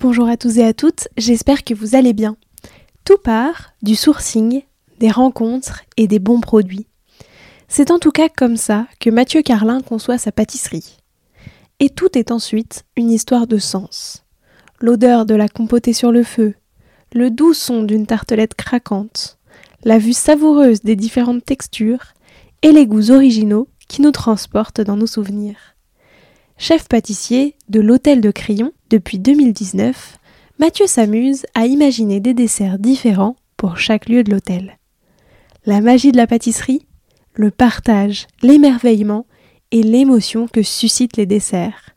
Bonjour à tous et à toutes, j'espère que vous allez bien. Tout part du sourcing, des rencontres et des bons produits. C'est en tout cas comme ça que Mathieu Carlin conçoit sa pâtisserie. Et tout est ensuite une histoire de sens. L'odeur de la compotée sur le feu, le doux son d'une tartelette craquante, la vue savoureuse des différentes textures et les goûts originaux qui nous transportent dans nos souvenirs. Chef pâtissier de l'Hôtel de Crayon depuis 2019, Mathieu s'amuse à imaginer des desserts différents pour chaque lieu de l'hôtel. La magie de la pâtisserie, le partage, l'émerveillement et l'émotion que suscitent les desserts.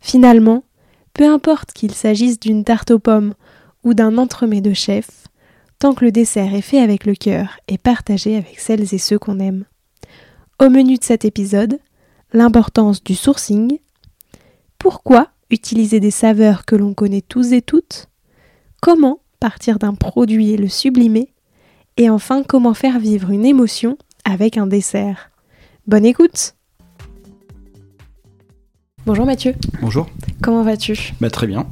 Finalement, peu importe qu'il s'agisse d'une tarte aux pommes ou d'un entremets de chef, tant que le dessert est fait avec le cœur et partagé avec celles et ceux qu'on aime. Au menu de cet épisode, l'importance du sourcing, pourquoi utiliser des saveurs que l'on connaît tous et toutes Comment partir d'un produit et le sublimer Et enfin, comment faire vivre une émotion avec un dessert Bonne écoute Bonjour Mathieu. Bonjour. Comment vas-tu? Bah très bien.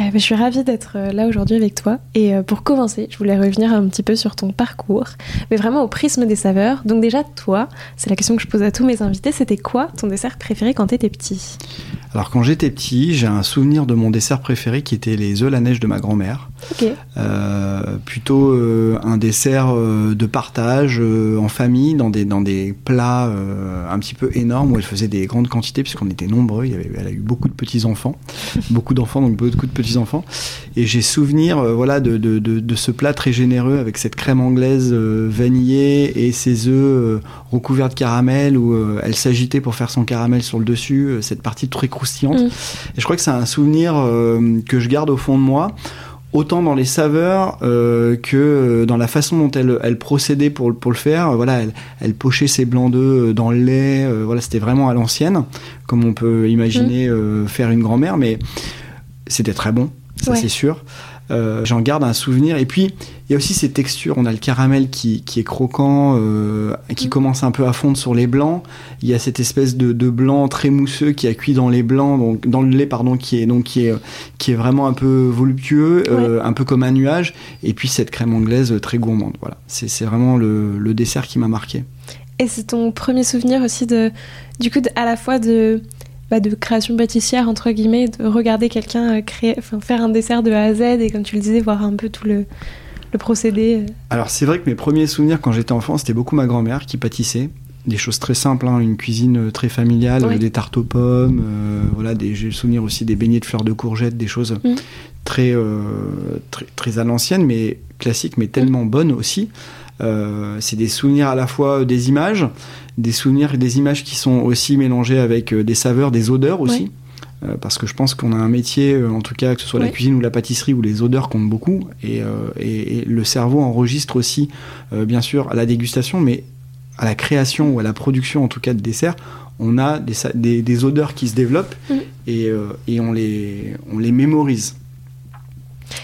Euh, bah, je suis ravie d'être euh, là aujourd'hui avec toi. Et euh, pour commencer, je voulais revenir un petit peu sur ton parcours, mais vraiment au prisme des saveurs. Donc déjà, toi, c'est la question que je pose à tous mes invités, c'était quoi ton dessert préféré quand tu étais petit? Alors quand j'étais petit, j'ai un souvenir de mon dessert préféré qui était les œufs à la neige de ma grand-mère. Ok. Euh, plutôt euh, un dessert euh, de partage euh, en famille dans des, dans des plats euh, un petit peu énormes où elle faisait des grandes quantités puisqu'on était nombreux. Il y avait, elle a eu beaucoup de petits-enfants, beaucoup d'enfants, donc beaucoup de petits-enfants. Et j'ai souvenir euh, voilà, de, de, de, de ce plat très généreux avec cette crème anglaise euh, vanillée et ces œufs euh, recouverts de caramel où euh, elle s'agitait pour faire son caramel sur le dessus, cette partie très croustillante. Mm. Et je crois que c'est un souvenir euh, que je garde au fond de moi. Autant dans les saveurs euh, que dans la façon dont elle, elle procédait pour, pour le faire. Voilà, elle, elle pochait ses blancs d'œufs euh, dans le lait. euh, voilà, c'était vraiment à l'ancienne, comme on peut imaginer euh, faire une grand-mère, mais c'était très bon, ça Ouais. c'est sûr. Euh, J'en garde un souvenir. Et puis, il y a aussi ces textures. On a le caramel qui, qui est croquant, euh, qui Mm. commence un peu à fondre sur les blancs. Il y a cette espèce de, de blanc très mousseux qui a cuit dans les blancs, donc dans le lait, pardon, qui est donc qui est qui est vraiment un peu voluptueux, euh, un peu comme un nuage. Et puis cette crème anglaise très gourmande. Voilà, c'est c'est vraiment le, le dessert qui m'a marqué. Et c'est ton premier souvenir aussi de, du coup, de- à la fois de, bah, de création pâtissière, entre guillemets, de regarder quelqu'un euh, créer, faire un dessert de A à Z et comme tu le disais, voir un peu tout le, le procédé. euh. Alors c'est vrai que mes premiers souvenirs quand j'étais enfant, c'était beaucoup ma grand-mère qui pâtissait. Des choses très simples, hein, une cuisine très familiale, euh, des tartes aux pommes, euh, voilà, des- j'ai le souvenir aussi des beignets de fleurs de courgettes, des choses Mm. très, euh, très, très à l'ancienne, mais classiques, mais tellement bonnes aussi. Euh, c'est des souvenirs à la fois des images, des souvenirs et des images qui sont aussi mélangées avec euh, des saveurs, des odeurs aussi. Euh, parce que je pense qu'on a un métier, euh, en tout cas que ce soit Ouais. la cuisine ou la pâtisserie, où les odeurs comptent beaucoup, et, euh, et- et le cerveau enregistre aussi, euh, bien sûr, à la dégustation, mais à la création ou à la production, en tout cas, de desserts, on a des, sa- des- des odeurs qui se développent Mm. et, euh, et on, les, on les mémorise.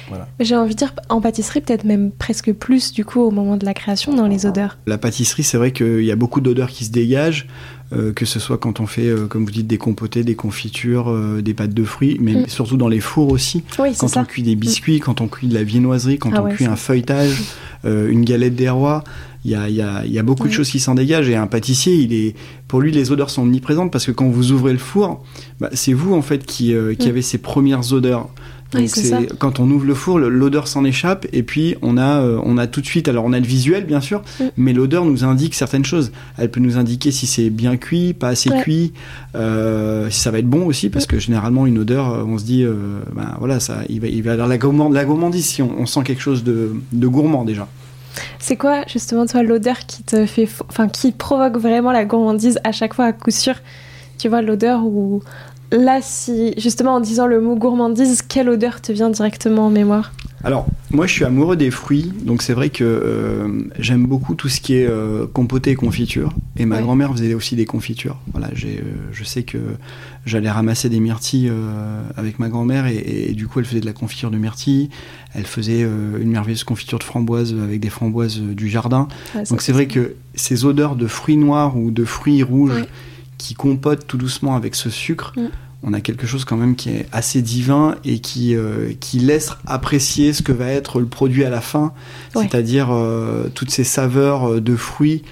Voilà. J'ai envie de dire, en pâtisserie, peut-être même presque plus, du coup, au moment de la création, dans les odeurs. La pâtisserie, c'est vrai qu'il y a beaucoup d'odeurs qui se dégagent, euh, que ce soit quand on fait, euh, comme vous dites, des compotés, des confitures, euh, des pâtes de fruits, mais Mm. surtout dans les fours aussi. Oui, Quand ça. on cuit des biscuits, quand on cuit de la viennoiserie, quand Ah on ouais, cuit un feuilletage, euh, une galette des rois, il y a, y a, y a beaucoup de choses qui s'en dégagent. Et un pâtissier, il est, pour lui, les odeurs sont omniprésentes parce que quand vous ouvrez le four, bah, c'est vous en fait qui, euh, qui avez ces premières odeurs. Donc quand on ouvre le four, l'odeur s'en échappe et puis on a euh, on a tout de suite alors on a le visuel bien sûr, mm. mais l'odeur nous indique certaines choses. Elle peut nous indiquer si c'est bien cuit, pas assez cuit, euh, si ça va être bon aussi parce mm. que généralement une odeur on se dit ben voilà ça il va il va avoir la, la gourmandise si on, sent quelque chose de, de gourmand déjà. C'est quoi justement toi l'odeur qui te fait enfin qui provoque vraiment la gourmandise à chaque fois à coup sûr? Tu vois l'odeur où là, si justement en disant le mot gourmandise, quelle odeur te vient directement en mémoire? Alors, moi, je suis amoureux des fruits, donc c'est vrai que euh, j'aime beaucoup tout ce qui est euh, compoté et confiture. Et ma grand-mère faisait aussi des confitures. Voilà, j'ai, euh, je sais que j'allais ramasser des myrtilles avec ma grand-mère et, du coup, elle faisait de la confiture de myrtilles. Elle faisait une merveilleuse confiture de framboises avec des framboises du jardin. donc c'est vrai que ces odeurs de fruits noirs ou de fruits rouges qui compotent tout doucement avec ce sucre. Mm on a quelque chose quand même qui est assez divin et qui, euh, qui laisse apprécier ce que va être le produit à la fin, c'est-à-dire euh, toutes ces saveurs euh, de fruits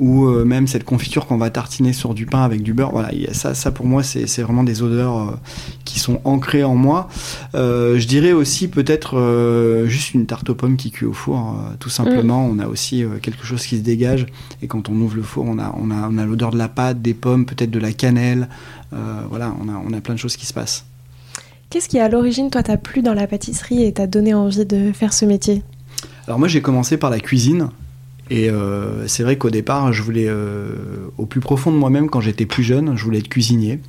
ou même cette confiture qu'on va tartiner sur du pain avec du beurre. Voilà, ça, ça pour moi, c'est vraiment des odeurs qui sont ancrées en moi. je dirais aussi peut-être juste une tarte aux pommes qui cuit au four, tout simplement. Mm. On a aussi quelque chose qui se dégage et quand on ouvre le four, on a, on a, on a l'odeur de la pâte, des pommes, peut-être de la cannelle. Euh, voilà, on a, on a plein de choses qui se passent. Qu'est-ce qui, à l'origine, toi, t'a plu dans la pâtisserie et t'a donné envie de faire ce métier? Alors moi, j'ai commencé par la cuisine. Et euh, c'est vrai qu'au départ, je voulais, euh, au plus profond de moi-même, quand j'étais plus jeune, je voulais être cuisinier.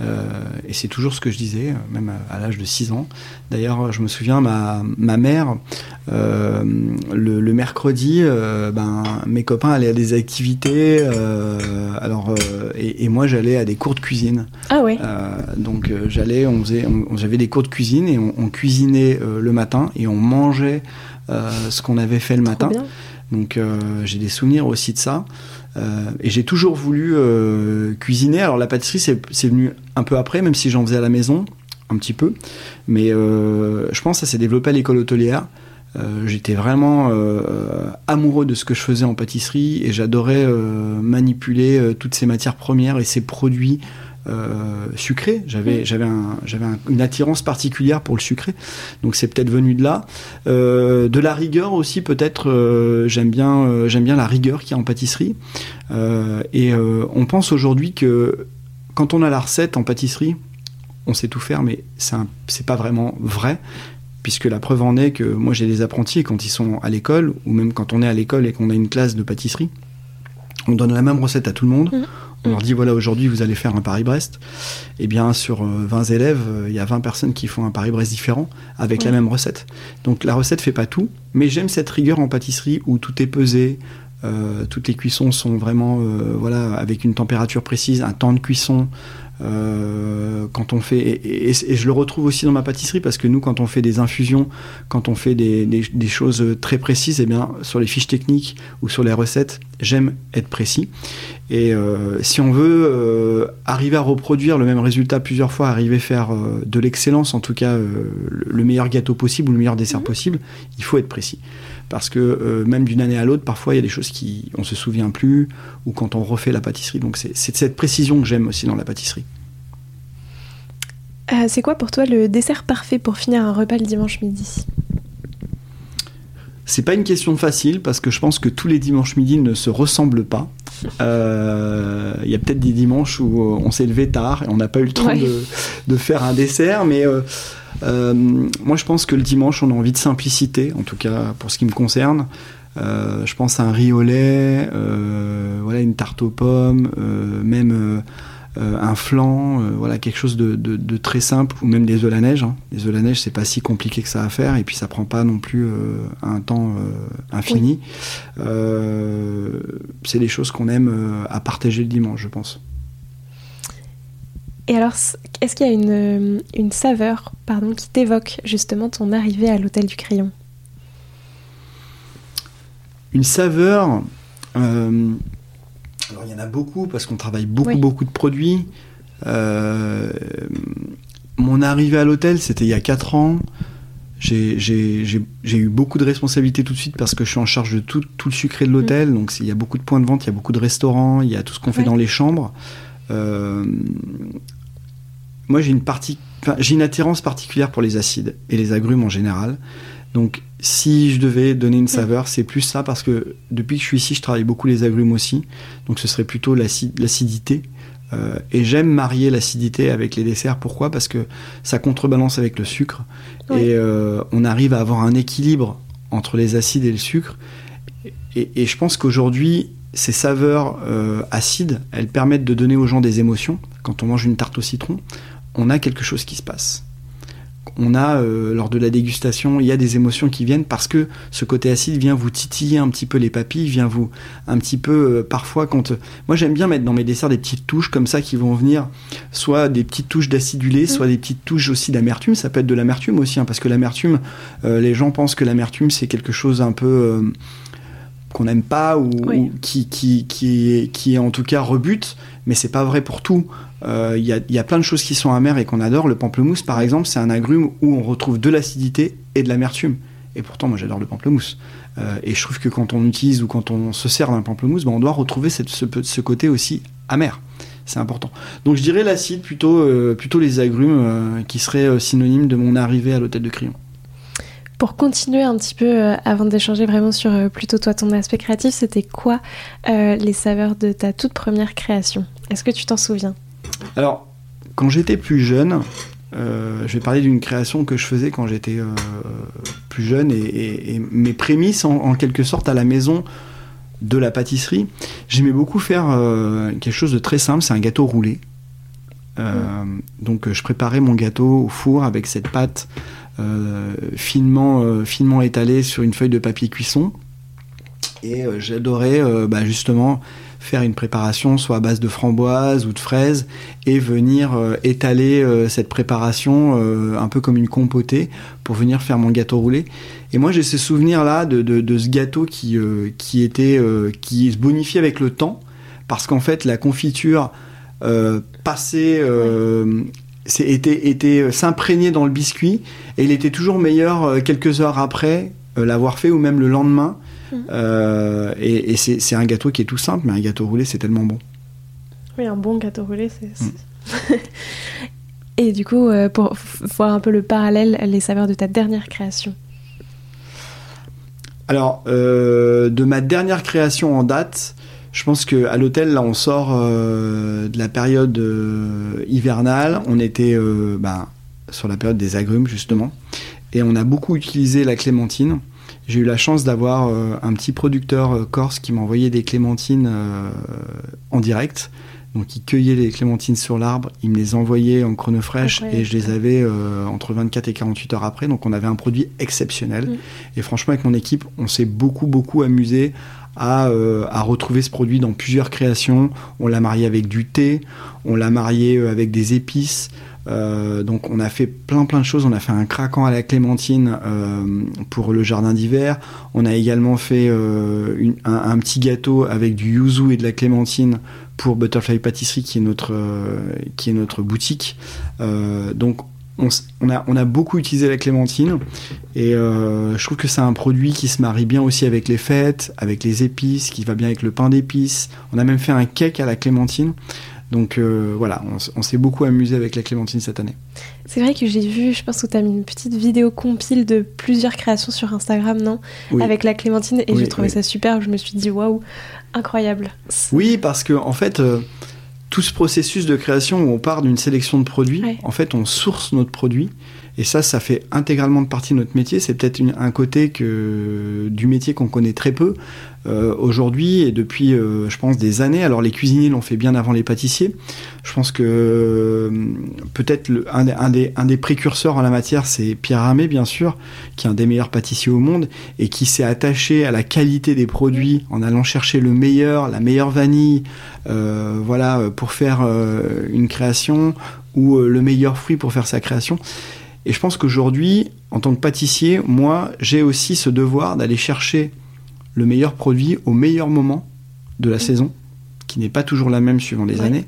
Et c'est toujours ce que je disais, même à, l'âge de 6 ans. D'ailleurs, je me souviens, ma, ma mère, le, mercredi, ben, mes copains allaient à des activités, alors, et, moi j'allais à des cours de cuisine. Ah ouais. donc j'allais, on faisait, j'avais des cours de cuisine et on, cuisinait le matin et on mangeait ce qu'on avait fait le matin. Bien. Donc euh, j'ai des souvenirs aussi de ça. Euh, et j'ai toujours voulu euh, cuisiner. Alors la pâtisserie, c'est venu un peu après, même si j'en faisais à la maison, un petit peu. Mais je pense que ça s'est développé à l'école hôtelière. J'étais vraiment amoureux de ce que je faisais en pâtisserie et j'adorais manipuler toutes ces matières premières et ces produits euh, sucré. J'avais, j'avais, j'avais une attirance particulière pour le sucré. Donc c'est peut-être venu de là. Euh, de la rigueur aussi, peut-être. Euh, j'aime bien, j'aime bien la rigueur qu'il y a en pâtisserie. et on pense aujourd'hui que quand on a la recette en pâtisserie, on sait tout faire, mais c'est, c'est pas vraiment vrai. Puisque la preuve en est que moi j'ai des apprentis quand ils sont à l'école, ou même quand on est à l'école et qu'on a une classe de pâtisserie, on donne la même recette à tout le monde. Mm on leur dit voilà aujourd'hui vous allez faire un Paris-Brest, et eh bien sur 20 euh, élèves, euh, il y a 20 personnes qui font un Paris-Brest différent avec la même recette. Donc la recette fait pas tout, mais j'aime cette rigueur en pâtisserie où tout est pesé, euh, toutes les cuissons sont vraiment voilà avec une température précise, un temps de cuisson, euh, quand on fait et, je le retrouve aussi dans ma pâtisserie parce que nous quand on fait des infusions quand on fait des, des, choses très précises et eh bien sur les fiches techniques ou sur les recettes j'aime être précis et euh, si on veut euh, arriver à reproduire le même résultat plusieurs fois arriver à faire de l'excellence en tout cas le meilleur gâteau possible ou le meilleur dessert mmh. possible il faut être précis parce que euh, même d'une année à l'autre, parfois il y a des choses qui on se souvient plus, ou quand on refait la pâtisserie. Donc c'est cette précision que j'aime aussi dans la pâtisserie. Euh, c'est quoi pour toi le dessert parfait pour finir un repas le dimanche midi? C'est pas une question facile parce que je pense que tous les dimanches midi ne se ressemblent pas. Euh, il y a peut-être des dimanches où on s'est levé tard et on n'a pas eu le temps de, faire un dessert, mais moi, je pense que le dimanche, on a envie de simplicité, en tout cas pour ce qui me concerne. Euh, je pense à un riz au lait, euh, voilà, une tarte aux pommes, même un flan, voilà, quelque chose de, très simple, ou même des œufs à la neige. Hein. Les œufs à la neige, c'est pas si compliqué que ça à faire, et puis ça prend pas non plus un temps infini. c'est des choses qu'on aime à partager le dimanche, je pense. Et alors, est-ce qu'il y a une, euh, une saveur pardon, qui t'évoque justement ton arrivée à l'hôtel du Crayon? Une saveur euh, Alors, il y en a beaucoup parce qu'on travaille beaucoup, beaucoup de produits. Euh, mon arrivée à l'hôtel, c'était il y a 4 ans. j'ai eu beaucoup de responsabilités tout de suite parce que je suis en charge de tout, tout le sucré de l'hôtel. Mm. Donc il y a beaucoup de points de vente, il y a beaucoup de restaurants, il y a tout ce qu'on fait dans les chambres. Euh, moi, j'ai une partie, j'ai une attirance particulière pour les acides et les agrumes en général. Donc, si je devais donner une saveur, c'est plus ça parce que depuis que je suis ici, je travaille beaucoup les agrumes aussi. Donc, ce serait plutôt l'acidité. Euh, et j'aime marier l'acidité avec les desserts. Pourquoi? Parce que ça contrebalance avec le sucre. Et euh, on arrive à avoir un équilibre entre les acides et le sucre. Et, je pense qu'aujourd'hui, ces saveurs euh, acides, elles permettent de donner aux gens des émotions. Quand on mange une tarte au citron, on a quelque chose qui se passe. On a, euh, lors de la dégustation, il y a des émotions qui viennent parce que ce côté acide vient vous titiller un petit peu les papilles, vient vous un petit peu, euh, parfois, quand. moi, j'aime bien mettre dans mes desserts des petites touches comme ça qui vont venir, soit des petites touches d'acidulé, soit des petites touches aussi d'amertume. Ça peut être de l'amertume aussi, hein, parce que l'amertume, les gens pensent que l'amertume, c'est quelque chose un peu qu'on n'aime pas ou, qui, qui, qui, qui est en tout cas rebute, mais c'est pas vrai pour tout. Il euh, y, a, y, a, plein de choses qui sont amères et qu'on adore. Le pamplemousse, par exemple, c'est un agrume où on retrouve de l'acidité et de l'amertume. Et pourtant, moi, j'adore le pamplemousse. Euh, et je trouve que quand on utilise ou quand on se sert d'un pamplemousse, ben, on doit retrouver cette, ce, ce, côté aussi amer. C'est important. Donc, je dirais l'acide plutôt, euh, plutôt les agrumes qui seraient synonymes de mon arrivée à l'hôtel de Crillon. Pour continuer un petit peu, avant d'échanger vraiment sur plutôt toi ton aspect créatif, c'était quoi les saveurs de ta toute première création? Est-ce que tu t'en souviens? Alors, quand j'étais plus jeune, euh, je vais parler d'une création que je faisais quand j'étais euh, plus jeune et, mes prémices en, quelque sorte à la maison de la pâtisserie. J'aimais beaucoup faire euh, quelque chose de très simple, c'est un gâteau roulé. Donc je préparais mon gâteau au four avec cette pâte finement, finement étalée sur une feuille de papier cuisson. Et j'adorais bah, justement faire une préparation soit à base de framboises ou de fraises et venir euh, étaler euh, cette préparation euh, un peu comme une compotée pour venir faire mon gâteau roulé. Et moi j'ai ce souvenir là de, de, ce gâteau qui, qui était qui se bonifie avec le temps parce qu'en fait la confiture passait était, était s'imprégner dans le biscuit et il était toujours meilleur quelques heures après l'avoir fait ou même le lendemain euh, et, c'est un gâteau qui est tout simple, mais un gâteau roulé, c'est tellement bon. Oui, un bon gâteau roulé, c'est. Mm. et du coup, euh, pour voir un peu le parallèle, les saveurs de ta dernière création. Alors, euh, de ma dernière création en date, je pense qu'à l'hôtel, là, on sort de la période hivernale. On était ben, sur la période des agrumes, justement. Et on a beaucoup utilisé la clémentine. J'ai eu la chance d'avoir euh, un petit producteur euh, corse qui m'envoyait des clémentines euh, en direct. Donc il cueillait les clémentines sur l'arbre, il me les envoyait en chrono fraîche et je les avais entre 24 et 48 heures après. Donc on avait un produit exceptionnel. Mm. Et franchement avec mon équipe, on s'est beaucoup beaucoup amusé à, à, retrouver ce produit dans plusieurs créations. On l'a marié avec du thé, on l'a marié avec des épices. Euh, donc on a fait plein plein de choses. On a fait un craquant à la clémentine euh, pour le jardin d'hiver. On a également fait euh, un, petit gâteau avec du yuzu et de la clémentine pour Butterfly Pâtisserie qui est notre, qui est notre boutique. donc on, a, on, a, beaucoup utilisé la clémentine et je trouve que c'est un produit qui se marie bien aussi avec les fêtes, avec les épices, qui va bien avec le pain d'épices. On a même fait un cake à la clémentine. Donc euh, voilà, on, s'est beaucoup amusé avec la clémentine cette année. C'est vrai que j'ai vu, je pense que tu as mis une petite vidéo compile de plusieurs créations sur Instagram, non? Avec la clémentine, et j'ai trouvé ça super. Je me suis dit, waouh, incroyable. Oui, parce que en fait, euh, tout ce processus de création où on part d'une sélection de produits, en fait, on source notre produit. Et ça, ça fait intégralement partie de notre métier. C'est peut-être un côté que, du métier qu'on connaît très peu. Euh, aujourd'hui et depuis, euh, je pense, des années. Alors les cuisiniers l'ont fait bien avant les pâtissiers. Je pense que euh, peut-être un, un, des, un des précurseurs en la matière, c'est Pierre Ramé, bien sûr, qui est un des meilleurs pâtissiers au monde et qui s'est attaché à la qualité des produits en allant chercher le meilleur, la meilleure vanille, voilà, pour faire une création ou le meilleur fruit pour faire sa création. Et je pense qu'aujourd'hui, en tant que pâtissier, moi, j'ai aussi ce devoir d'aller chercher le meilleur produit au meilleur moment de la saison, qui n'est pas toujours la même suivant les années,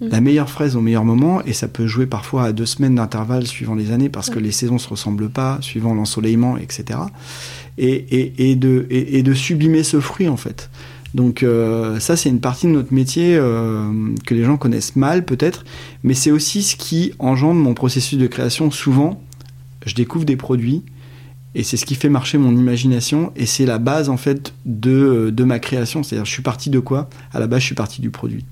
Mm. La meilleure fraise au meilleur moment, et ça peut jouer parfois à deux semaines d'intervalle suivant les années, parce que les saisons se ressemblent pas, suivant l'ensoleillement, etc. Et, de, et, de sublimer ce fruit, en fait. Donc euh, ça, c'est une partie de notre métier euh, que les gens connaissent mal, peut-être, mais c'est aussi ce qui engendre mon processus de création. Souvent, je découvre des produits, et c'est ce qui fait marcher mon imagination, et c'est la base, en fait, de, de ma création. C'est-à-dire, je suis parti de quoi? À la base, je suis parti du produit.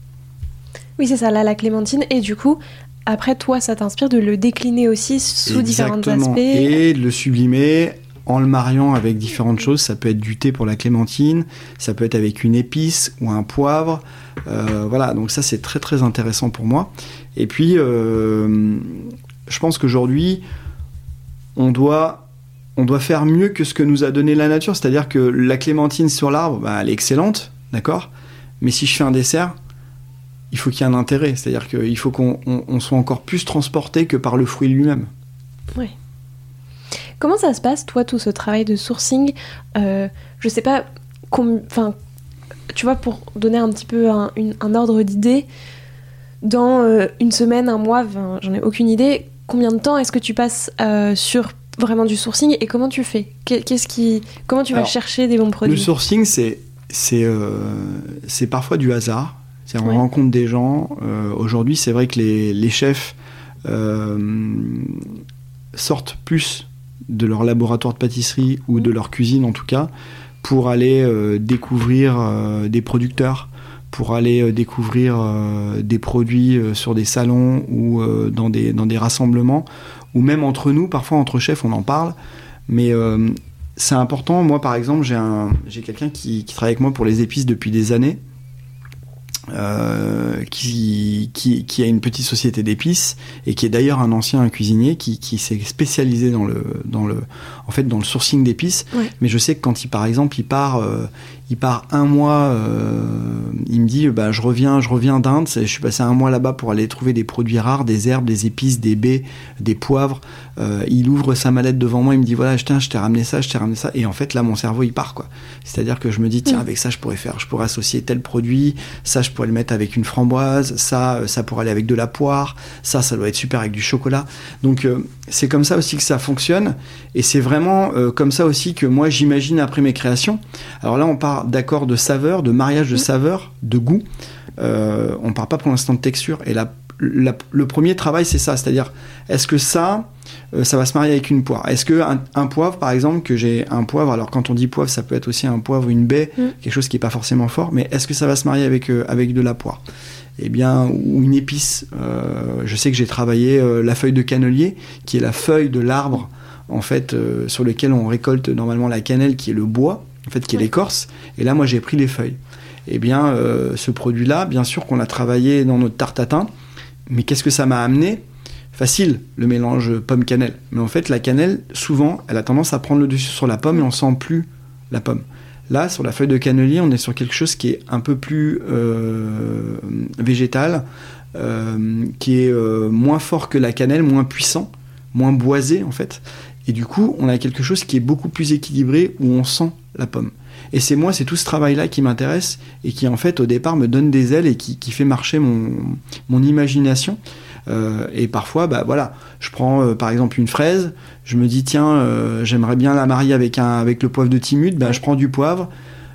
Oui, c'est ça, là, la clémentine. Et du coup, après, toi, ça t'inspire de le décliner aussi sous différents aspects? Et de le sublimer en le mariant avec différentes choses. Ça peut être du thé pour la clémentine, ça peut être avec une épice ou un poivre. Euh, voilà, donc ça, c'est très, très intéressant pour moi. Et puis, euh, je pense qu'aujourd'hui, on doit on doit faire mieux que ce que nous a donné la nature. C'est-à-dire que la clémentine sur l'arbre, bah, elle est excellente, d'accord? Mais si je fais un dessert, il faut qu'il y ait un intérêt. C'est-à-dire qu'il faut qu'on soit encore plus transporté que par le fruit lui-même. Oui. Comment ça se passe, toi, tout ce travail de sourcing euh, Je sais pas, enfin, tu vois, pour donner un petit peu un, ordre d'idée, dans euh, une semaine, un mois, j'en ai aucune idée, combien de temps est-ce que tu passes euh, sur vraiment du sourcing et comment tu fais? Qu'est-ce qui, comment tu vas chercher des bons produits? Le sourcing, c'est c'est c'est parfois du hasard. C'est on rencontre des gens. Euh, aujourd'hui, c'est vrai que les, chefs euh, sortent plus de leur laboratoire de pâtisserie ou de leur cuisine en tout cas pour aller euh, découvrir des producteurs, pour aller découvrir des produits sur des salons ou dans, des, dans des rassemblements, ou même entre nous, parfois entre chefs on en parle, mais c'est important. Moi par exemple, j'ai quelqu'un qui, qui travaille avec moi pour les épices depuis des années euh, qui, qui, qui, a une petite société d'épices et qui est d'ailleurs un ancien cuisinier qui, qui s'est spécialisé dans le, dans le, en fait, dans le sourcing d'épices. Mais je sais que quand il, par exemple, il part, euh, il part un mois, euh, il me dit, bah, je reviens, je reviens d'Inde, je suis passé un mois là-bas pour aller trouver des produits rares, des herbes, des épices, des baies, des poivres. Euh, il ouvre sa mallette devant moi, il me dit, voilà, tiens, je t'ai ramené ça, je t'ai ramené ça. Et en fait, là, mon cerveau, il part, quoi. C'est-à-dire que je me dis, tiens, mm. avec ça, je pourrais faire, je pourrais associer tel produit, ça, je pourrais le mettre avec une framboise, ça, ça pourrait aller avec de la poire, ça, ça doit être super avec du chocolat. Donc, c'est comme ça aussi que ça fonctionne. Et c'est vraiment comme ça aussi que moi, j'imagine après mes créations. Alors là, on part d'accord de saveur, de mariage de mm. saveur, de goût. Euh, on parle pas pour l'instant de texture. Et la, le premier travail, c'est ça. C'est-à-dire, est-ce que ça, euh, ça va se marier avec une poire Est-ce que un, poivre, par exemple, que j'ai un poivre, alors quand on dit poivre, ça peut être aussi un poivre, une baie, mm. quelque chose qui n'est pas forcément fort, mais est-ce que ça va se marier avec, euh, avec de la poire? Eh bien, ou une épice. je sais que j'ai travaillé la feuille de cannelier, qui est la feuille de l'arbre, en fait, sur lequel on récolte normalement la cannelle, qui est le bois en fait, qui est l'écorce. Et là, moi, j'ai pris les feuilles. Eh bien, euh, ce produit-là, bien sûr qu'on a travaillé dans notre tarte tatin, mais qu'est-ce que ça m'a amené? Facile, le mélange pomme-cannelle. Mais en fait, la cannelle, souvent, elle a tendance à prendre le dessus sur la pomme et on sent plus la pomme. Là, sur la feuille de cannelier, on est sur quelque chose qui est un peu plus euh, végétal, euh, qui est moins fort que la cannelle, moins puissant, moins boisé en fait. Et du coup, on a quelque chose qui est beaucoup plus équilibré où on sent la pomme. Et c'est moi, c'est tout ce travail-là qui m'intéresse et qui en fait au départ me donne des ailes et qui, fait marcher mon, imagination. Euh, et parfois, bah voilà, je prends euh, par exemple une fraise, je me dis tiens, euh, j'aimerais bien la marier avec un avec le poivre de Timut, bah, je prends du poivre,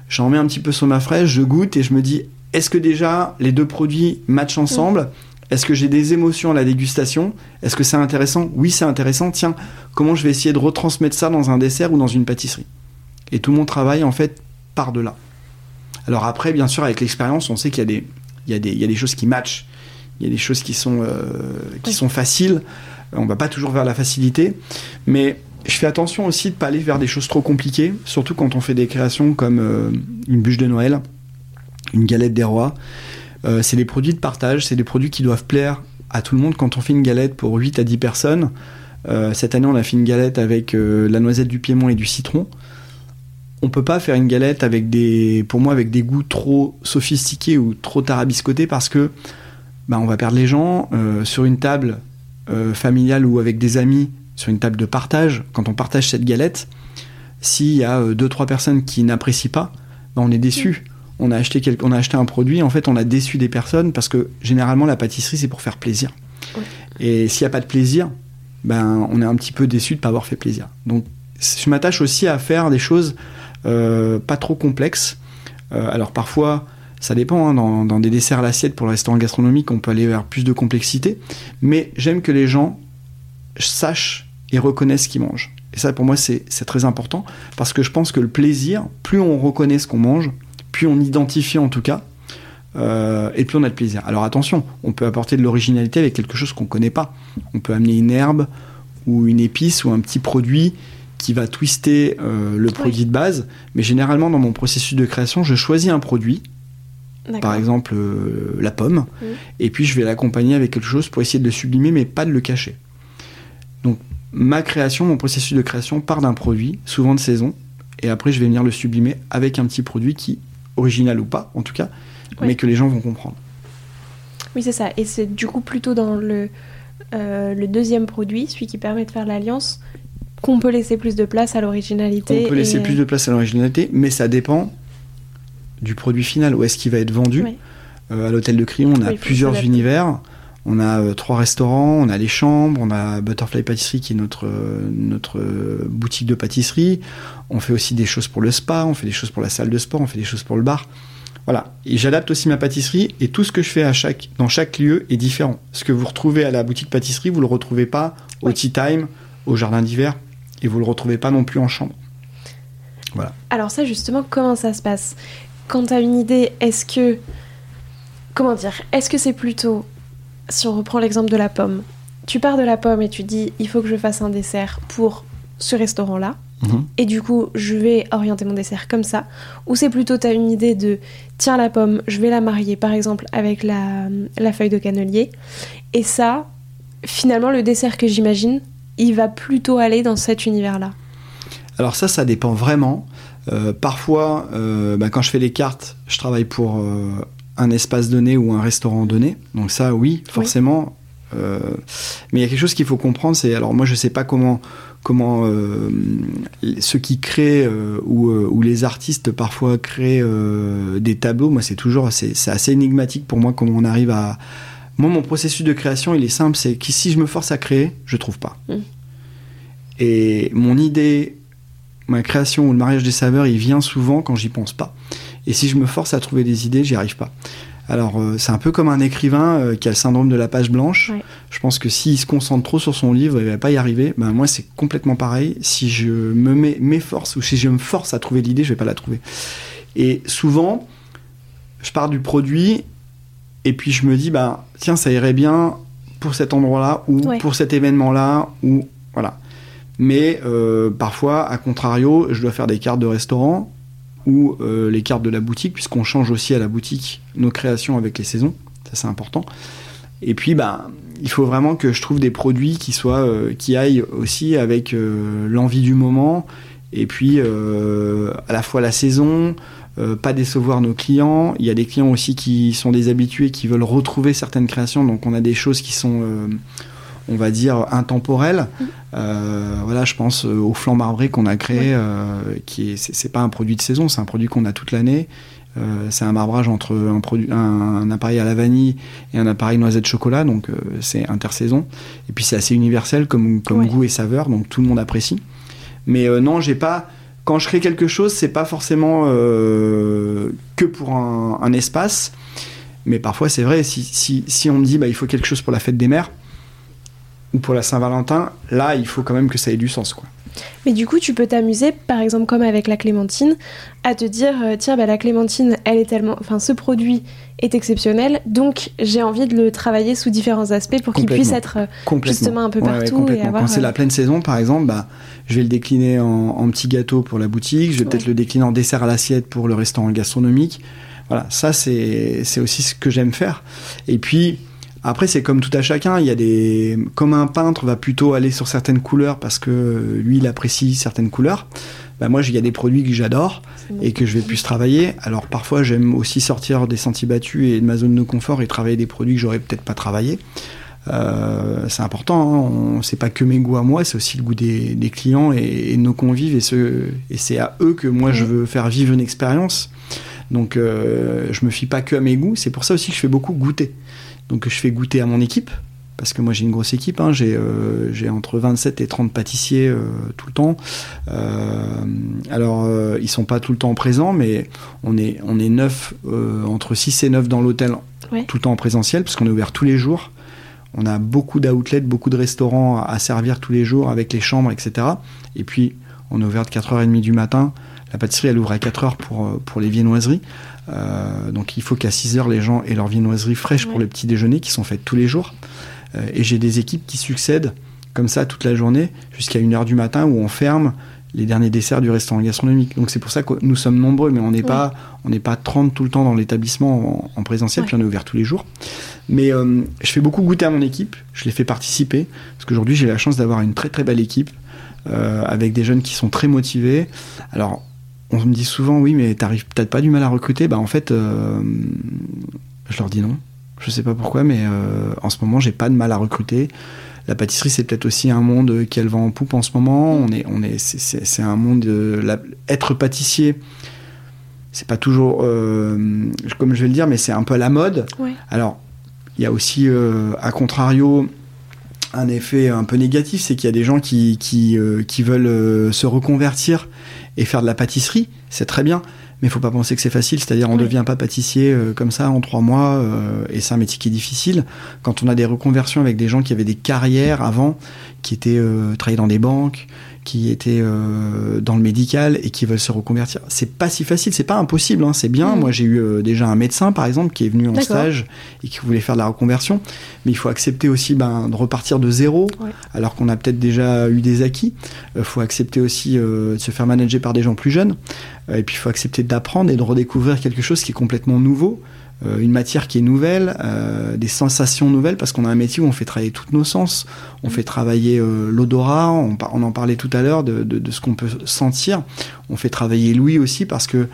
j'en mets un petit peu sur ma fraise, je goûte et je me dis est-ce que déjà les deux produits matchent ensemble? Est-ce que j'ai des émotions à la dégustation? Est-ce que c'est intéressant? Oui, c'est intéressant. Tiens, comment je vais essayer de retransmettre ça dans un dessert ou dans une pâtisserie? Et tout mon travail, en fait, part de là. Alors après, bien sûr, avec l'expérience, on sait qu'il y, y, y, a des choses qui matchent. Il y a des choses qui sont, euh, qui sont faciles. On va pas toujours vers la facilité. Mais je fais attention aussi de ne pas aller vers des choses trop compliquées, surtout quand on fait des créations comme euh, une bûche de Noël, une galette des rois. Euh, c'est des produits de partage, c'est des produits qui doivent plaire à tout le monde. Quand on fait une galette pour 8 à 10 personnes, euh, cette année on a fait une galette avec euh, la noisette du Piémont et du citron. On peut pas faire une galette avec des, pour moi, avec des goûts trop sophistiqués ou trop tarabiscotés parce que bah, on va perdre les gens sur une table familiale ou avec des amis, sur une table de partage. Quand on partage cette galette, s'il y a deux trois personnes qui n'apprécient pas, bah, on est déçu on a acheté on a acheté un produit, en fait, on a déçu des personnes parce que généralement la pâtisserie c'est pour faire plaisir. Et s'il n'y a pas de plaisir, ben on est un petit peu déçu de pas avoir fait plaisir. Donc je m'attache aussi à faire des choses euh, pas trop complexes. Euh, alors parfois ça dépend, hein, dans, des desserts à l'assiette pour le restaurant gastronomique, on peut aller vers plus de complexité, mais j'aime que les gens sachent et reconnaissent ce qu'ils mangent. Et ça, pour moi, c'est très important, parce que je pense que le plaisir, plus on reconnaît ce qu'on mange, plus on identifie en tout cas, euh, et plus on a de plaisir. Alors attention, on peut apporter de l'originalité avec quelque chose qu'on ne connaît pas. On peut amener une herbe ou une épice ou un petit produit qui va twister euh, le produit de base. Mais généralement, dans mon processus de création, je choisis un produit par exemple euh, la pomme, et puis je vais l'accompagner avec quelque chose pour essayer de le sublimer, mais pas de le cacher. Donc ma création, mon processus de création part d'un produit, souvent de saison, et après je vais venir le sublimer avec un petit produit qui, original ou pas en tout cas, mais que les gens vont comprendre. Oui, c'est ça. Et c'est du coup plutôt dans le, euh, le deuxième produit, celui qui permet de faire l'alliance, qu'on peut laisser plus de place à l'originalité. On peut laisser plus de place à l'originalité, mais ça dépend du produit final, où est-ce qu'il va être vendu? Euh, à l'hôtel de Crillon, on a plusieurs univers. On a euh, trois restaurants, on a les chambres, on a Butterfly Pâtisserie qui est notre, notre boutique de pâtisserie. On fait aussi des choses pour le spa, on fait des choses pour la salle de sport, on fait des choses pour le bar. Voilà. Et j'adapte aussi ma pâtisserie et tout ce que je fais à chaque, dans chaque lieu est différent. Ce que vous retrouvez à la boutique pâtisserie, vous le retrouvez pas au Tea Time, au jardin d'hiver et vous le retrouvez pas non plus en chambre. Voilà. Alors ça justement, comment ça se passe? Quand tu as une idée, est-ce que. Comment dire Est-ce que c'est plutôt. Si on reprend l'exemple de la pomme, tu pars de la pomme et tu dis il faut que je fasse un dessert pour ce restaurant-là. Mhm. Et du coup, je vais orienter mon dessert comme ça. Ou c'est plutôt, tu as une idée de tiens, la pomme, je vais la marier par exemple avec la, la feuille de cannelier. Et ça, finalement, le dessert que j'imagine, il va plutôt aller dans cet univers-là. Alors, ça, ça dépend vraiment. Euh, parfois, euh, bah, quand je fais les cartes, je travaille pour euh, un espace donné ou un restaurant donné. Donc ça, oui, forcément. mais il y a quelque chose qu'il faut comprendre, c'est alors moi je sais pas comment comment ceux qui créent ou, ou, les artistes parfois créent des tableaux. Moi c'est toujours c'est assez énigmatique pour moi comment on arrive à moi mon processus de création il est simple, c'est que si je me force à créer, je trouve pas. Mmh. Et mon idée ma création ou le mariage des saveurs, il vient souvent quand j'y pense pas. Et si je me force à trouver des idées, j'y arrive pas. Alors, euh, c'est un peu comme un écrivain euh, qui a le syndrome de la page blanche. Je pense que s'il se concentre trop sur son livre, il va pas y arriver. Ben, moi, c'est complètement pareil. Si je me mets m'efforce ou si je me force à trouver l'idée, je vais pas la trouver. Et souvent, je pars du produit et puis je me dis, bah, tiens, ça irait bien pour cet endroit-là ou pour cet événement-là ou voilà. Mais euh, parfois, à contrario, je dois faire des cartes de restaurant ou euh, les cartes de la boutique, puisqu'on change aussi à la boutique nos créations avec les saisons. Ça, c'est important. Et puis, bah, il faut vraiment que je trouve des produits qui soient, euh, qui aillent aussi avec l'envie du moment. Et puis, à la fois la saison, pas décevoir nos clients. Il y a des clients aussi qui sont des habitués, qui veulent retrouver certaines créations. Donc, on a des choses qui sont on va dire, intemporel. Mm. Euh, voilà, je pense euh, au flanc marbré qu'on a créé, euh, qui est, c'est, pas un produit de saison, c'est un produit qu'on a toute l'année. c'est un marbrage entre un, produit, un, appareil à la vanille et un appareil noisette chocolat, donc c'est intersaison. Et puis c'est assez universel comme, comme goût et saveur, donc tout le monde apprécie. Mais non, j'ai pas. Quand je crée quelque chose, c'est pas forcément que pour un, espace. Mais parfois, c'est vrai, si, si, si, on me dit bah, il faut quelque chose pour la fête des mères, ou pour la Saint-Valentin, là, il faut quand même que ça ait du sens, quoi. Mais du coup, tu peux t'amuser, par exemple comme avec la clémentine, à te dire euh, tiens, bah, la clémentine, elle est tellement, enfin, ce produit est exceptionnel, donc j'ai envie de le travailler sous différents aspects pour qu'il puisse être euh, justement un peu partout. et Quand c'est la euh, pleine saison, par exemple, bah, je vais le décliner en, en petit gâteau pour la boutique, je vais peut-être le décliner en dessert à l'assiette pour le restaurant gastronomique. Voilà, ça c'est aussi ce que j'aime faire. Et puis après, c'est comme tout à chacun. Il y a des, comme un peintre va plutôt aller sur certaines couleurs parce que lui, il apprécie certaines couleurs. Bah moi, il y a des produits que j'adore et que je vais plus travailler. Alors parfois, j'aime aussi sortir des sentiers battus et de ma zone de confort et travailler des produits que j'aurais peut-être pas travaillé. Euh, c'est important. Hein. C'est pas que mes goûts à moi, c'est aussi le goût des, clients et, de nos convives et, et c'est à eux que moi je veux faire vivre une expérience. Donc je me fie pas que à mes goûts. C'est pour ça aussi que je fais beaucoup goûter. Donc je fais goûter à mon équipe parce que moi j'ai une grosse équipe, hein. j'ai entre 27 et 30 pâtissiers tout le temps. alors ils sont pas tout le temps présents, mais on est, on est 9, entre 6 et 9 dans l'hôtel tout le temps en présentiel, parce qu'on est ouvert tous les jours. On a beaucoup d'outlets, beaucoup de restaurants à servir tous les jours avec les chambres, etc. Et puis, on est ouvert de 4h30 du matin. La pâtisserie, elle ouvre à 4h pour, euh, pour les viennoiseries. Euh, donc, il faut qu'à 6h, les gens aient leur viennoiserie fraîche pour le petit déjeuner qui sont faites tous les jours. Euh, et j'ai des équipes qui succèdent comme ça toute la journée jusqu'à 1h du matin où on ferme les derniers desserts du restaurant gastronomique. Donc c'est pour ça que nous sommes nombreux, mais on n'est pas on n'est pas 30 tout le temps dans l'établissement en, présentiel, puis on est ouvert tous les jours. Mais euh, je fais beaucoup goûter à mon équipe, je les fais participer, parce qu'aujourd'hui j'ai la chance d'avoir une très très belle équipe, euh, avec des jeunes qui sont très motivés. Alors on me dit souvent oui mais t'arrives peut-être pas du mal à recruter, bah en fait euh, je leur dis non. Je sais pas pourquoi, mais en ce moment j'ai pas de mal à recruter la pâtisserie, c'est peut-être aussi un monde qui va en poupe en ce moment. On est, on est, c'est un monde. être pâtissier, c'est pas toujours, euh, comme je vais le dire, mais c'est un peu à la mode. Alors, il y a aussi, euh, à contrario, un effet un peu négatif, c'est qu'il y a des gens qui, qui, euh, qui veulent se reconvertir et faire de la pâtisserie. C'est très bien mais il faut pas penser que c'est facile. C'est-à-dire, on ne devient pas pâtissier euh, comme ça en trois mois, euh, et c'est un métier qui est difficile. Quand on a des reconversions avec des gens qui avaient des carrières avant, qui étaient euh, travaillés dans des banques, qui étaient euh, dans le médical et qui veulent se reconvertir. C'est pas si facile, c'est pas impossible, hein, c'est bien. Mm. Moi, j'ai eu euh, déjà un médecin, par exemple, qui est venu en stage et qui voulait faire de la reconversion. Mais il faut accepter aussi ben, de repartir de zéro, alors qu'on a peut-être déjà eu des acquis. Il euh, faut accepter aussi de se faire manager par des gens plus jeunes. et puis, il faut accepter d'apprendre et de redécouvrir quelque chose qui est complètement nouveau. Euh, une matière qui est nouvelle, euh, des sensations nouvelles, parce qu'on a un métier où on fait travailler tous nos sens. On fait travailler euh, l'odorat, on, en parlait tout à l'heure de, ce qu'on peut sentir. On fait travailler l'ouïe aussi, parce que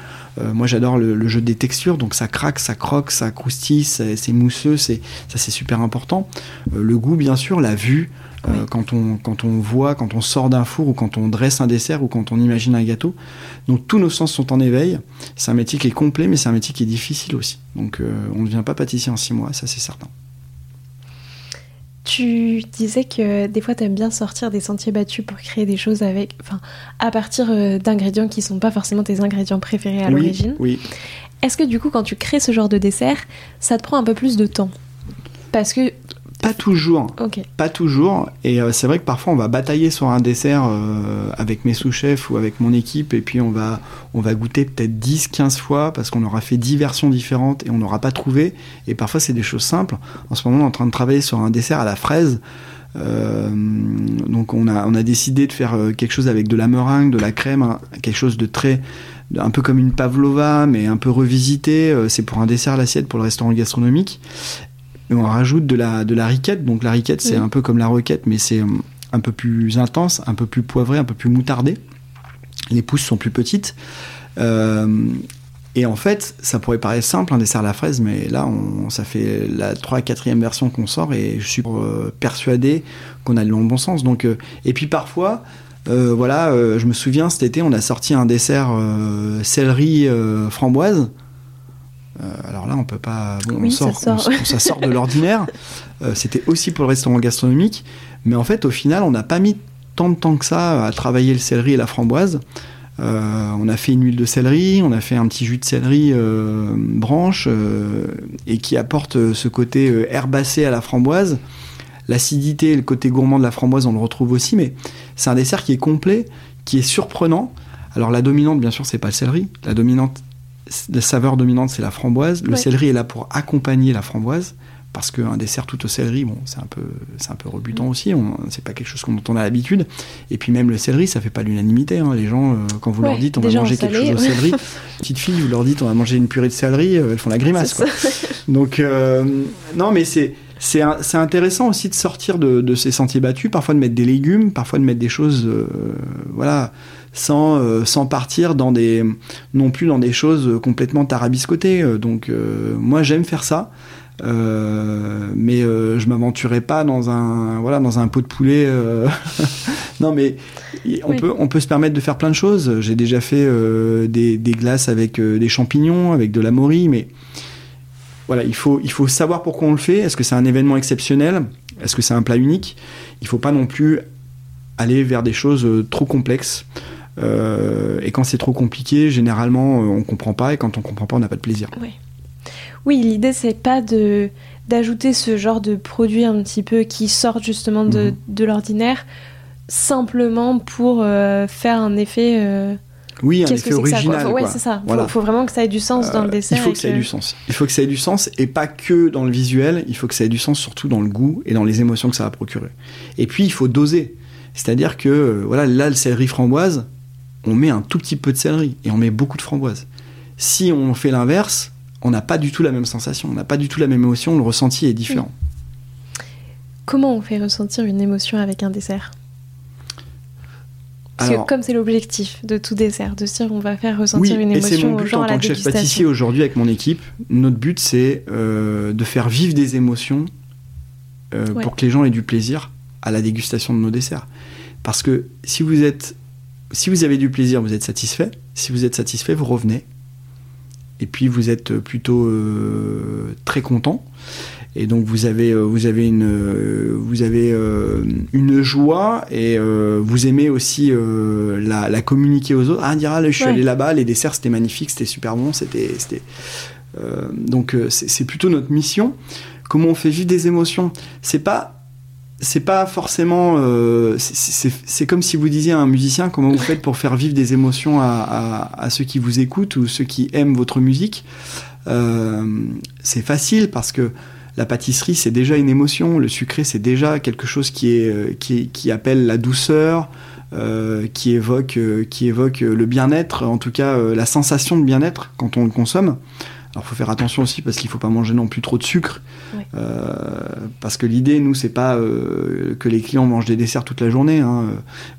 moi j'adore le, jeu des textures, donc ça craque, ça croque, ça croustille, c'est mousseux, ça c'est super important. le goût, bien sûr, la vue, euh, quand, on, quand on voit, quand on sort d'un four ou quand on dresse un dessert ou quand on imagine un gâteau. Donc tous nos sens sont en éveil. C'est un métier qui est complet, mais c'est un métier qui est difficile aussi. Donc euh, on ne devient pas pâtissier en six mois, ça c'est certain. Tu disais que des fois tu aimes bien sortir des sentiers battus pour créer des choses avec, enfin, à partir euh, d'ingrédients qui sont pas forcément tes ingrédients préférés à l'origine. Oui. Est-ce que du coup quand tu crées ce genre de dessert, ça te prend un peu plus de temps? Parce que pas toujours. Pas toujours. Et euh, c'est vrai que parfois on va batailler sur un dessert euh, avec mes sous-chefs ou avec mon équipe et puis on va, on va goûter peut-être 10, 15 fois parce qu'on aura fait 10 versions différentes et on n'aura pas trouvé. Et parfois c'est des choses simples. En ce moment on est en train de travailler sur un dessert à la fraise. Euh, donc on a, on a décidé de faire quelque chose avec de la meringue, de la crème, hein, quelque chose de très un peu comme une pavlova, mais un peu revisité. C'est pour un dessert à l'assiette pour le restaurant gastronomique et on rajoute de la, de la riquette. Donc la riquette, c'est un peu comme la roquette, mais c'est euh, un peu plus intense, un peu plus poivré, un peu plus moutardé. Les pousses sont plus petites. Euh, et en fait, ça pourrait paraître simple, un dessert à la fraise, mais là, on, ça fait la 3 4 version qu'on sort et je suis euh, persuadé qu'on a le bon sens. Donc, et puis parfois, voilà, je me souviens cet été, on a sorti un dessert céleri framboise. Euh, alors là, on peut pas. Bon, ça, sort. ça sort de l'ordinaire. Euh, c'était aussi pour le restaurant gastronomique, mais en fait, au final, on n'a pas mis tant de temps que ça à travailler le céleri et la framboise. Euh, on a fait une huile de céleri, on a fait un petit jus de céleri branche et qui apporte ce côté herbacé à la framboise. L'acidité et le côté gourmand de la framboise, on le retrouve aussi, mais c'est un dessert qui est complet, qui est surprenant. Alors la dominante, bien sûr, c'est pas le céleri. La dominante, la saveur dominante, c'est la framboise. Le céleri est là pour accompagner la framboise. Parce qu'un dessert tout au céleri, bon, c'est un peu, c'est un peu rebutant mm. aussi. C'est pas quelque chose dont on a l'habitude. Et puis même le céleri, ça fait pas l'unanimité. Hein. Les gens, euh, quand vous leur dites on va manger quelque chose au céleri, petite fille, vous leur dites on va manger une purée de céleri, euh, elles font la grimace. Donc euh, non, mais c'est c'est intéressant aussi de sortir de, ces sentiers battus, parfois de mettre des légumes, parfois de mettre des choses, voilà sans, euh, sans partir dans des, non plus dans des choses complètement tarabiscotées. Euh, donc euh, moi j'aime faire ça. mais je m'aventurais pas dans un voilà dans un pot de poulet Non, mais on, peut, on peut se permettre de faire plein de choses. J'ai déjà fait euh, des, des, glaces avec euh, des champignons, avec de la morille, mais voilà, il faut, il faut savoir pourquoi on le fait. Est-ce que c'est un événement exceptionnel? Est-ce que c'est un plat unique? Il ne faut pas non plus aller vers des choses euh, trop complexes. Et quand c'est trop compliqué, généralement, on ne comprend pas. Et quand on ne comprend pas, on n'a pas de plaisir. Oui, oui l'idée, c'est pas de d'ajouter ce genre de produit un petit peu qui sortent justement de, mhm. de l'ordinaire simplement pour euh, faire un effet. Euh, oui, un effet original. Oui, c'est ça. Il faut, vraiment que ça ait du sens dans le euh, dessert. Il faut que, ça ait du sens. Il faut que ça ait du sens et pas que dans le visuel. Il faut que ça ait du sens surtout dans le goût et dans les émotions que ça va procurer. Et puis il faut doser. C'est-à-dire que voilà, là, le céleri framboise, on met un tout petit peu de céleri et on met beaucoup de framboise. Si on fait l'inverse, on n'a pas du tout la même sensation, on n'a pas du tout la même émotion, le ressenti est différent. Comment on fait ressentir une émotion avec un dessert? Parce que comme c'est l'objectif de tout dessert, de dire on va faire ressentir une émotion et c'est mon but en tant que chef pâtissier aujourd'hui avec mon équipe. Notre but c'est euh, de faire vivre des émotions euh, pour que les gens aient du plaisir à la dégustation de nos desserts. Parce que si vous êtes, si vous avez du plaisir, vous êtes satisfait. Si vous êtes satisfait, vous revenez et puis vous êtes plutôt euh, très content. Et donc vous avez euh, vous avez une euh, vous avez une joie et vous aimez aussi la, communiquer aux autres. Ah dire ah, je suis allé là-bas, les desserts c'était magnifique, c'était super bon, c'était c'était donc c'est plutôt notre mission. Comment on fait vivre des émotions? C'est pas c'est pas forcément. Euh, c'est comme si vous disiez à un musicien comment vous faites pour faire vivre des émotions à, ceux qui vous écoutent ou ceux qui aiment votre musique? Euh, c'est facile parce que la pâtisserie c'est déjà une émotion, le sucré c'est déjà quelque chose qui est euh, qui, appelle la douceur, qui évoque qui évoque le bien-être, en tout cas la sensation de bien-être quand on le consomme. Alors, faut faire attention aussi parce qu'il faut pas manger non plus trop de sucre. Euh, parce que l'idée, nous, c'est pas euh, que les clients mangent des desserts toute la journée, hein,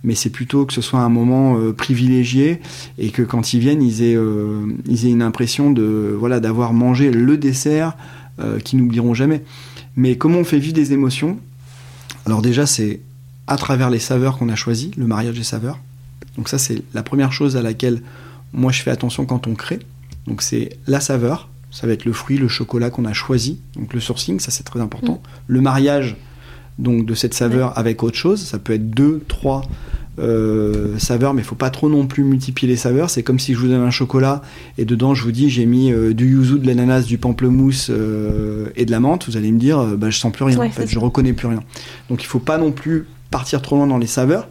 mais c'est plutôt que ce soit un moment euh, privilégié et que quand ils viennent, ils aient, ils aient une impression de voilà d'avoir mangé le dessert qu'ils n'oublieront jamais. Mais comment on fait vivre des émotions? Alors déjà, c'est à travers les saveurs qu'on a choisies, le mariage des saveurs. Donc ça, c'est la première chose à laquelle moi je fais attention quand on crée. Donc c'est la saveur, ça va être le fruit, le chocolat qu'on a choisi, donc le sourcing, ça c'est très important. Mm. Le mariage donc de cette saveur avec autre chose, ça peut être deux, trois euh, saveurs, mais il faut pas trop non plus multiplier les saveurs. C'est comme si je vous donne un chocolat et dedans je vous dis j'ai mis euh, du yuzu, de l'ananas, du pamplemousse euh, et de la menthe. Vous allez me dire bah, je sens plus rien, en fait, je reconnais plus rien. Donc il faut pas non plus partir trop loin dans les saveurs.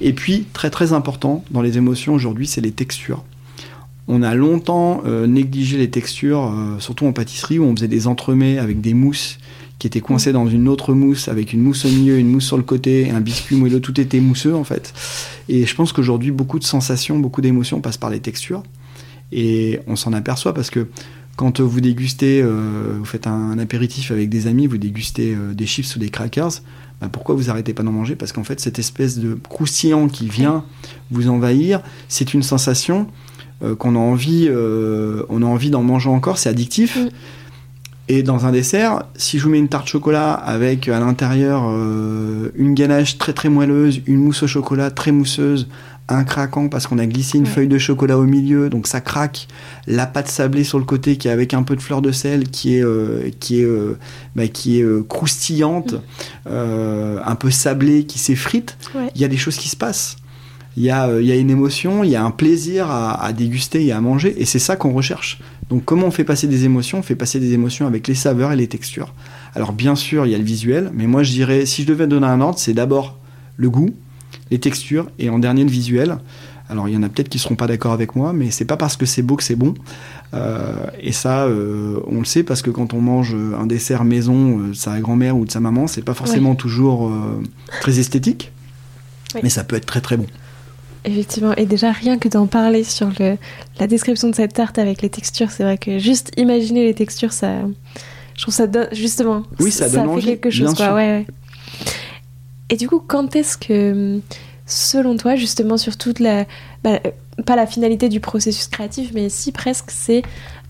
Et puis très très important dans les émotions aujourd'hui, c'est les textures. On a longtemps euh, négligé les textures, euh, surtout en pâtisserie, où on faisait des entremets avec des mousses qui étaient coincées dans une autre mousse, avec une mousse au milieu, une mousse sur le côté, un biscuit moelleux, tout était mousseux en fait. Et je pense qu'aujourd'hui, beaucoup de sensations, beaucoup d'émotions passent par les textures. Et on s'en aperçoit parce que quand vous dégustez, euh, vous faites un, apéritif avec des amis, vous dégustez des chips ou des crackers, bah, pourquoi vous arrêtez pas d'en manger? Parce qu'en fait, cette espèce de croustillant qui vient vous envahir, c'est une sensation euh, qu'on a envie, euh, on a envie d'en manger encore, c'est addictif. Mm. Et dans un dessert, si je vous mets une tarte chocolat avec à l'intérieur euh, une ganache très très moelleuse, une mousse au chocolat très mousseuse, un craquant parce qu'on a glissé une feuille de chocolat au milieu, donc ça craque, la pâte sablée sur le côté qui est avec un peu de fleur de sel, qui est qui est bah, qui est croustillante, mm. un peu sablée, qui s'effrite. Il y a des choses qui se passent il y, a, euh, il y a une émotion, il y a un plaisir à, déguster et à manger, et c'est ça qu'on recherche. Donc comment on fait passer des émotions? On fait passer des émotions avec les saveurs et les textures. Alors bien sûr, il y a le visuel, mais moi je dirais, si je devais donner un ordre, c'est d'abord le goût, les textures, et en dernier le visuel. Alors il y en a peut-être qui seront pas d'accord avec moi, mais c'est pas parce que c'est beau que c'est bon. Euh, et ça, euh, on le sait parce que quand on mange un dessert maison de sa grand-mère ou de sa maman, c'est pas forcément toujours très esthétique, mais ça peut être très très bon. Effectivement, et déjà rien que d'en parler sur le, la description de cette tarte avec les textures, c'est vrai que juste imaginer les textures, ça, je trouve ça donne justement, oui, ça, donne fait quelque chose, quoi. Ouais, Et du coup, quand est-ce que, selon toi, justement, sur toute la, bah, pas la finalité du processus créatif, mais si presque, c'est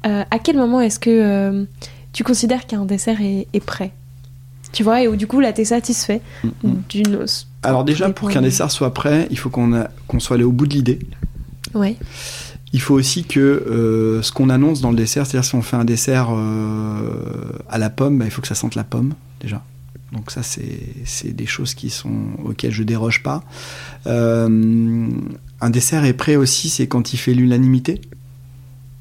euh, à quel moment est-ce que euh, tu considères qu'un dessert est, est, prêt, tu vois, et où du coup là t'es satisfait d'une Alors déjà, pour qu'un dessert soit prêt, il faut qu'on soit allé au bout de l'idée. Ouais. Il faut aussi que euh, ce qu'on annonce dans le dessert, c'est-à-dire si on fait un dessert euh, à la pomme, bah, il faut que ça sente la pomme déjà. Donc ça, c'est des choses qui sont auxquelles je déroge pas. Euh, un dessert est prêt aussi, c'est quand il fait l'unanimité.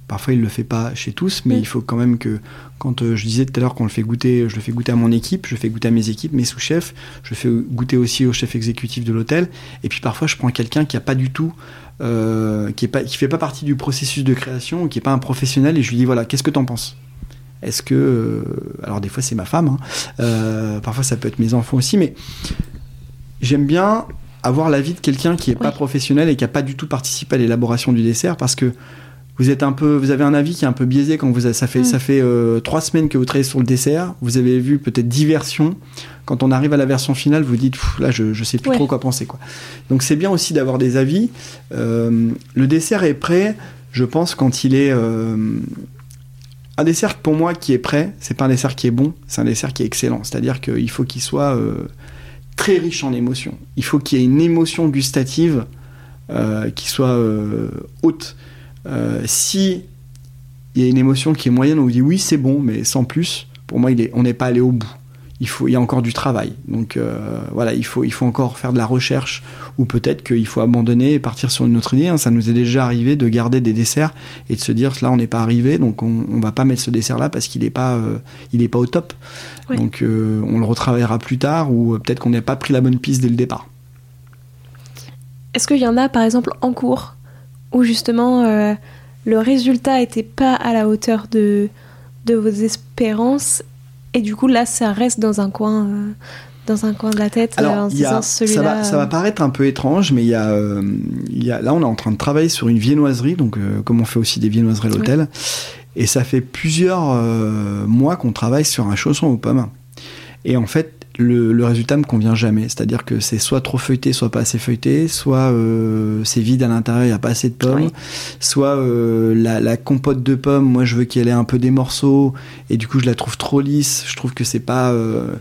Parfois, il le fait pas chez tous, mais il faut quand même que, quand je disais tout à l'heure qu'on le fait goûter, je le fais goûter à mon équipe, je le fais goûter à mes équipes, mes sous-chefs, je le fais goûter aussi au chef exécutif de l'hôtel. Et puis parfois, je prends quelqu'un qui a pas du tout euh, qui est pas qui fait pas partie du processus de création, qui est pas un professionnel, et je lui dis voilà, qu'est-ce que t'en penses? Est-ce que euh, alors des fois c'est ma femme, hein, euh, parfois ça peut être mes enfants aussi, mais j'aime bien avoir l'avis de quelqu'un qui est pas professionnel et qui a pas du tout participé à l'élaboration du dessert parce que vous êtes un peu, vous avez un avis qui est un peu biaisé quand vous, ça fait, mm. ça fait trois semaines que vous travaillez sur le dessert. Vous avez vu peut-être dix versions quand on arrive à la version finale, vous dites là, je, je sais plus trop quoi penser. Quoi. Donc c'est bien aussi d'avoir des avis. Euh, le dessert est prêt, je pense, quand il est. Euh, un dessert pour moi qui est prêt, c'est pas un dessert qui est bon, c'est un dessert qui est excellent. C'est-à-dire qu'il faut qu'il soit euh, très riche en émotions. Il faut qu'il y ait une émotion gustative qui soit haute. Si il y a une émotion qui est moyenne, on vous dit oui, c'est bon, mais sans plus, pour moi, il est, on n'est pas allé au bout il, faut, il y a encore du travail. Donc euh, voilà, il faut, il faut encore faire de la recherche ou peut-être qu'il faut abandonner et partir sur une autre idée. Hein. Ça nous est déjà arrivé de garder des desserts et de se dire là on n'est pas arrivé, donc on, on va pas mettre ce dessert là parce qu'il n'est pas, euh, il est pas au top. Donc euh, on le retravaillera plus tard ou peut-être qu'on n'a pas pris la bonne piste dès le départ. Est-ce qu'il y en a par exemple en cours où justement le résultat n'était pas à la hauteur de, de vos espérances et du coup, là, ça reste dans un coin, euh, dans un coin de la tête Alors, en disant celui-là. Ça va, euh, paraître un peu étrange, mais il y, a, euh, il y a, là, on est en train de travailler sur une viennoiserie, donc comme on fait aussi des viennoiseries à l'hôtel. Et ça fait plusieurs mois qu'on travaille sur un chausson aux pommes. Et en fait, le, résultat me convient jamais. C'est-à-dire que c'est soit trop feuilleté, soit pas assez feuilleté, soit euh, c'est vide à l'intérieur, il n'y a pas assez de pommes, soit euh, la, compote de pommes, moi je veux qu'elle ait un peu des morceaux, et du coup je la trouve trop lisse, je trouve que c'est pas... Euh,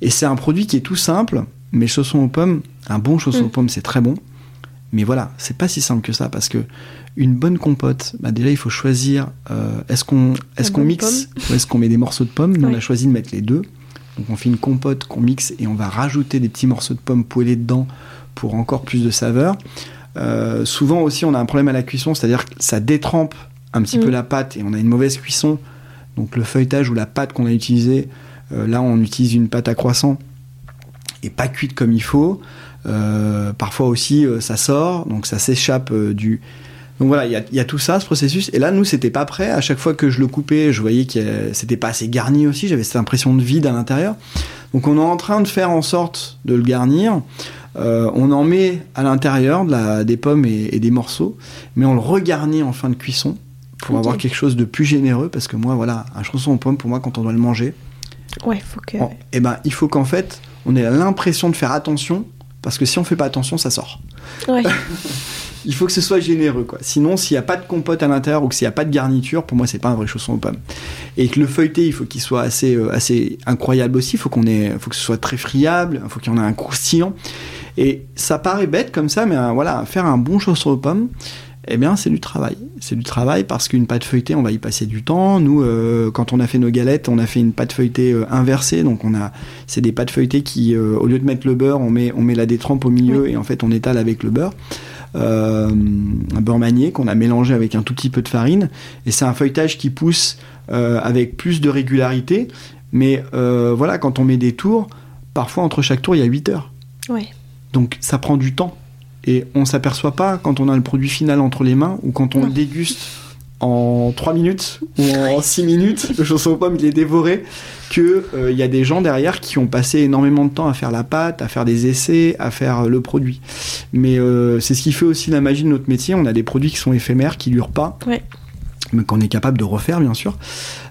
et c'est un produit qui est tout simple, mais chausson aux pommes, un bon chausson mm. aux pommes c'est très bon, mais voilà, c'est pas si simple que ça, parce que une bonne compote, bah déjà il faut choisir, est-ce qu'on est qu'on mixe ou est-ce qu'on met des morceaux de pommes. Nous on a choisi de mettre les deux. Donc on fait une compote qu'on mixe et on va rajouter des petits morceaux de pommes poêlés dedans pour encore plus de saveur. Euh, souvent aussi on a un problème à la cuisson, c'est-à-dire que ça détrempe un petit peu mm. la pâte et on a une mauvaise cuisson. Donc le feuilletage ou la pâte qu'on a utilisée, euh, là on utilise une pâte à croissant et pas cuite comme il faut. Euh, parfois aussi ça sort, donc ça s'échappe du, donc voilà, il y, a tout ça, ce processus. Et là, nous, c'était pas prêt. À chaque fois que je le coupais, je voyais que c'était pas assez garni aussi. J'avais cette impression de vide à l'intérieur. Donc on est en train de faire en sorte de le garnir. Euh, on en met à l'intérieur de des pommes et, des morceaux, mais on le regarnit en fin de cuisson pour avoir quelque chose de plus généreux. Parce que moi, voilà, un chausson aux pommes, pour moi, quand on doit le manger, ouais, faut que... eh ben, il faut qu'en fait, on ait l'impression de faire attention, parce que si on fait pas attention, ça sort. Ouais. il faut que ce soit généreux, quoi. Sinon, s'il n'y a pas de compote à l'intérieur ou s'il n'y a pas de garniture, pour moi, c'est pas un vrai chausson aux pommes. Et que le feuilleté, il faut qu'il soit assez, euh, assez incroyable aussi. Il faut qu'on ait, faut que ce soit très friable. Il faut qu'il y en ait un croustillant. Et ça paraît bête comme ça, mais euh, voilà, faire un bon chausson aux pommes, eh bien, c'est du travail. C'est du travail parce qu'une pâte feuilletée, on va y passer du temps. Nous, euh, quand on a fait nos galettes, on a fait une pâte feuilletée inversée. Donc, on a, c'est des pâtes feuilletées qui, au lieu de mettre le beurre, on met, on met la détrempe au milieu et en fait, on étale avec le beurre. Euh, un beurre manié qu'on a mélangé avec un tout petit peu de farine. Et c'est un feuilletage qui pousse euh, avec plus de régularité. Mais euh, voilà, quand on met des tours, parfois entre chaque tour, il y a 8 heures. Donc ça prend du temps. Et on s'aperçoit pas quand on a le produit final entre les mains ou quand on le déguste en 3 minutes ou en 6 minutes, le chausson aux pommes il est dévoré, qu'il euh, y a des gens derrière qui ont passé énormément de temps à faire la pâte, à faire des essais, à faire le produit. Mais euh, c'est ce qui fait aussi la magie de notre métier. On a des produits qui sont éphémères, qui durent pas. Qu'on est capable de refaire bien sûr.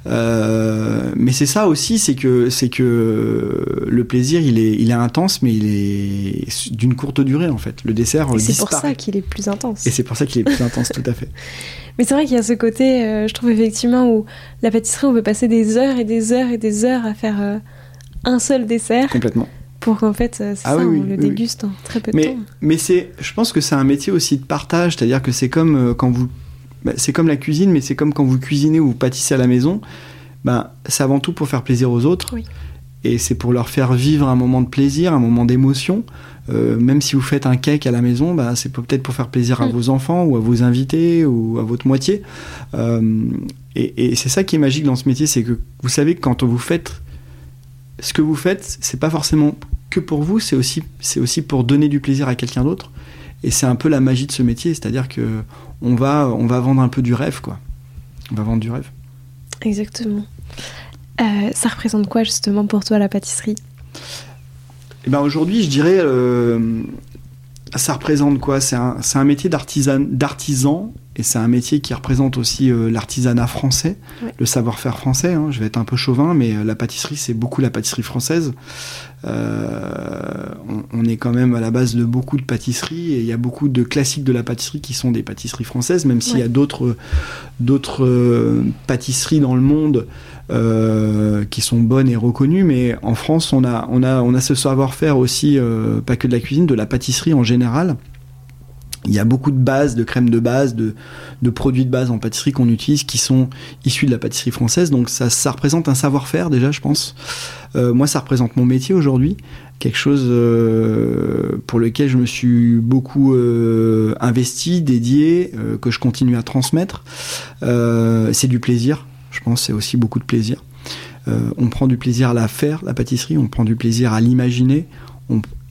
Euh, mais c'est ça aussi, c'est que c'est que le plaisir il est il est intense, mais il est d'une courte durée en fait. Le dessert. Et c'est pour ça qu'il est plus intense. Et c'est pour ça qu'il est plus intense, tout à fait. Mais c'est vrai qu'il y a ce côté, euh, je trouve effectivement, où la pâtisserie, on peut passer des heures et des heures et des heures à faire euh, un seul dessert. Complètement. pour qu'en fait, c'est Ah ça, oui, oui, on le oui, déguste en très peu de Mais, temps. mais c'est, je pense que c'est un métier aussi de partage, c'est-à-dire que c'est comme quand vous, bah, c'est comme la cuisine, mais c'est comme quand vous cuisinez ou vous pâtissez à la maison. Ben, c'est avant tout pour faire plaisir aux autres, Oui. et c'est pour leur faire vivre un moment de plaisir, un moment d'émotion. Euh, même si vous faites un cake à la maison, bah, c'est peut-être pour faire plaisir à Mm. vos enfants ou à vos invités ou à votre moitié. Euh, et et c'est ça qui est magique dans ce métier, c'est que vous savez que quand vous faites ce que vous faites, c'est pas forcément que pour vous, c'est aussi, c'est aussi pour donner du plaisir à quelqu'un d'autre. Et c'est un peu la magie de ce métier, c'est-à-dire que on va, on va vendre un peu du rêve, quoi. On va vendre du rêve. Exactement. Euh, ça représente quoi justement pour toi la pâtisserie? Et ben aujourd'hui, je dirais, euh, ça représente quoi? C'est un, c'est un métier d'artisan, d'artisan, et c'est un métier qui représente aussi euh, l'artisanat français, Ouais. le savoir-faire français. hein. Je vais être un peu chauvin, mais euh, la pâtisserie, c'est beaucoup la pâtisserie française. Euh, on, on est quand même à la base de beaucoup de pâtisseries, et il y a beaucoup de classiques de la pâtisserie qui sont des pâtisseries françaises, même s'il y a d'autres, d'autres pâtisseries dans le monde qui sont bonnes et reconnues, mais en France, on a, on a, on a ce savoir-faire aussi, pas que de la cuisine, de la pâtisserie en général. Il y a beaucoup de bases, de crèmes de base, de, produits de base en pâtisserie qu'on utilise qui sont issus de la pâtisserie française. Donc ça, représente un savoir-faire déjà, je pense. Euh, moi, ça représente mon métier aujourd'hui, quelque chose euh, pour lequel je me suis beaucoup euh, investi, dédié, que je continue à transmettre. C'est du plaisir, je pense, c'est aussi beaucoup de plaisir. On prend du plaisir à la faire, la pâtisserie, on prend du plaisir à l'imaginer,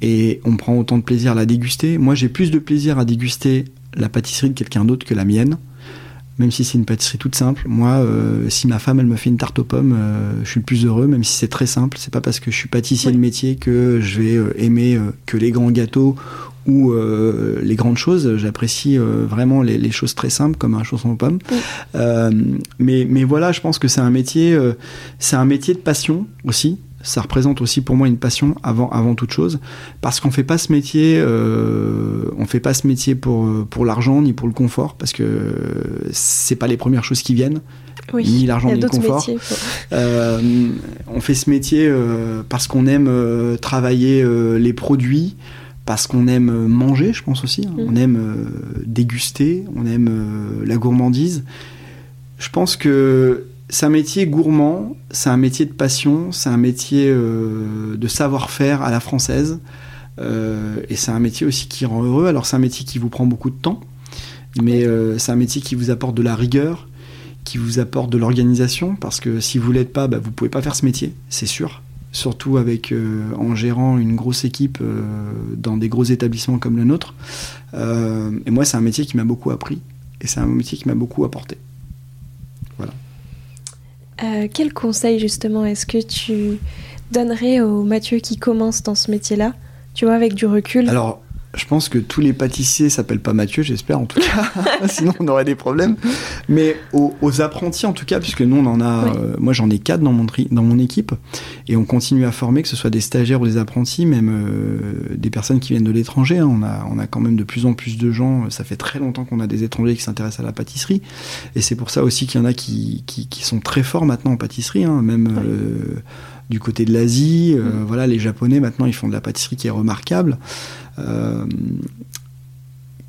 et on prend autant de plaisir à la déguster. Moi, j'ai plus de plaisir à déguster la pâtisserie de quelqu'un d'autre que la mienne, même si c'est une pâtisserie toute simple. Moi, euh, si ma femme elle me fait une tarte aux pommes, euh, je suis le plus heureux, même si c'est très simple. C'est pas parce que je suis pâtissier Oui. de métier que je vais euh, aimer que les grands gâteaux ou les grandes choses. J'apprécie vraiment les, les choses très simples comme un chausson aux pommes. Oui. Mais, mais voilà, je pense que c'est un métier, c'est un métier de passion aussi. Ça représente aussi pour moi une passion avant, avant toute chose, parce qu'on fait pas ce métier, euh, on fait pas ce métier pour, pour l'argent ni pour le confort, parce que c'est pas les premières choses qui viennent, Oui. ni l'argent ni le confort. métiers. Euh, on fait ce métier euh, parce qu'on aime travailler les produits, parce qu'on aime manger, je pense aussi. hein. Mm. On aime déguster, on aime la gourmandise. Je pense que c'est un métier gourmand, c'est un métier de passion, c'est un métier euh, de savoir-faire à la française. Euh, et c'est un métier aussi qui rend heureux. Alors c'est un métier qui vous prend beaucoup de temps, mais euh, c'est un métier qui vous apporte de la rigueur, qui vous apporte de l'organisation, parce que si vous l'êtes pas, bah, vous pouvez pas faire ce métier, c'est sûr. Surtout avec en gérant une grosse équipe dans des gros établissements comme le nôtre. Et moi, c'est un métier qui m'a beaucoup appris, et c'est un métier qui m'a beaucoup apporté. Euh, quel conseil justement est-ce que tu donnerais au Mathieu qui commence dans ce métier-là? Tu vois, avec du recul. Je pense que tous les pâtissiers s'appellent pas Mathieu, j'espère en tout cas, sinon on aurait des problèmes. Mais aux, aux apprentis en tout cas, puisque nous on en a, euh, moi j'en ai quatre dans mon, tri- dans mon équipe, et on continue à former, que ce soit des stagiaires ou des apprentis, même euh, des personnes qui viennent de l'étranger. hein. On, a, on a quand même de plus en plus de gens, ça fait très longtemps qu'on a des étrangers qui s'intéressent à la pâtisserie, et c'est pour ça aussi qu'il y en a qui, qui, qui sont très forts maintenant en pâtisserie, hein, même euh, du côté de l'Asie. euh, Mm. Voilà, les Japonais maintenant ils font de la pâtisserie qui est remarquable. Euh,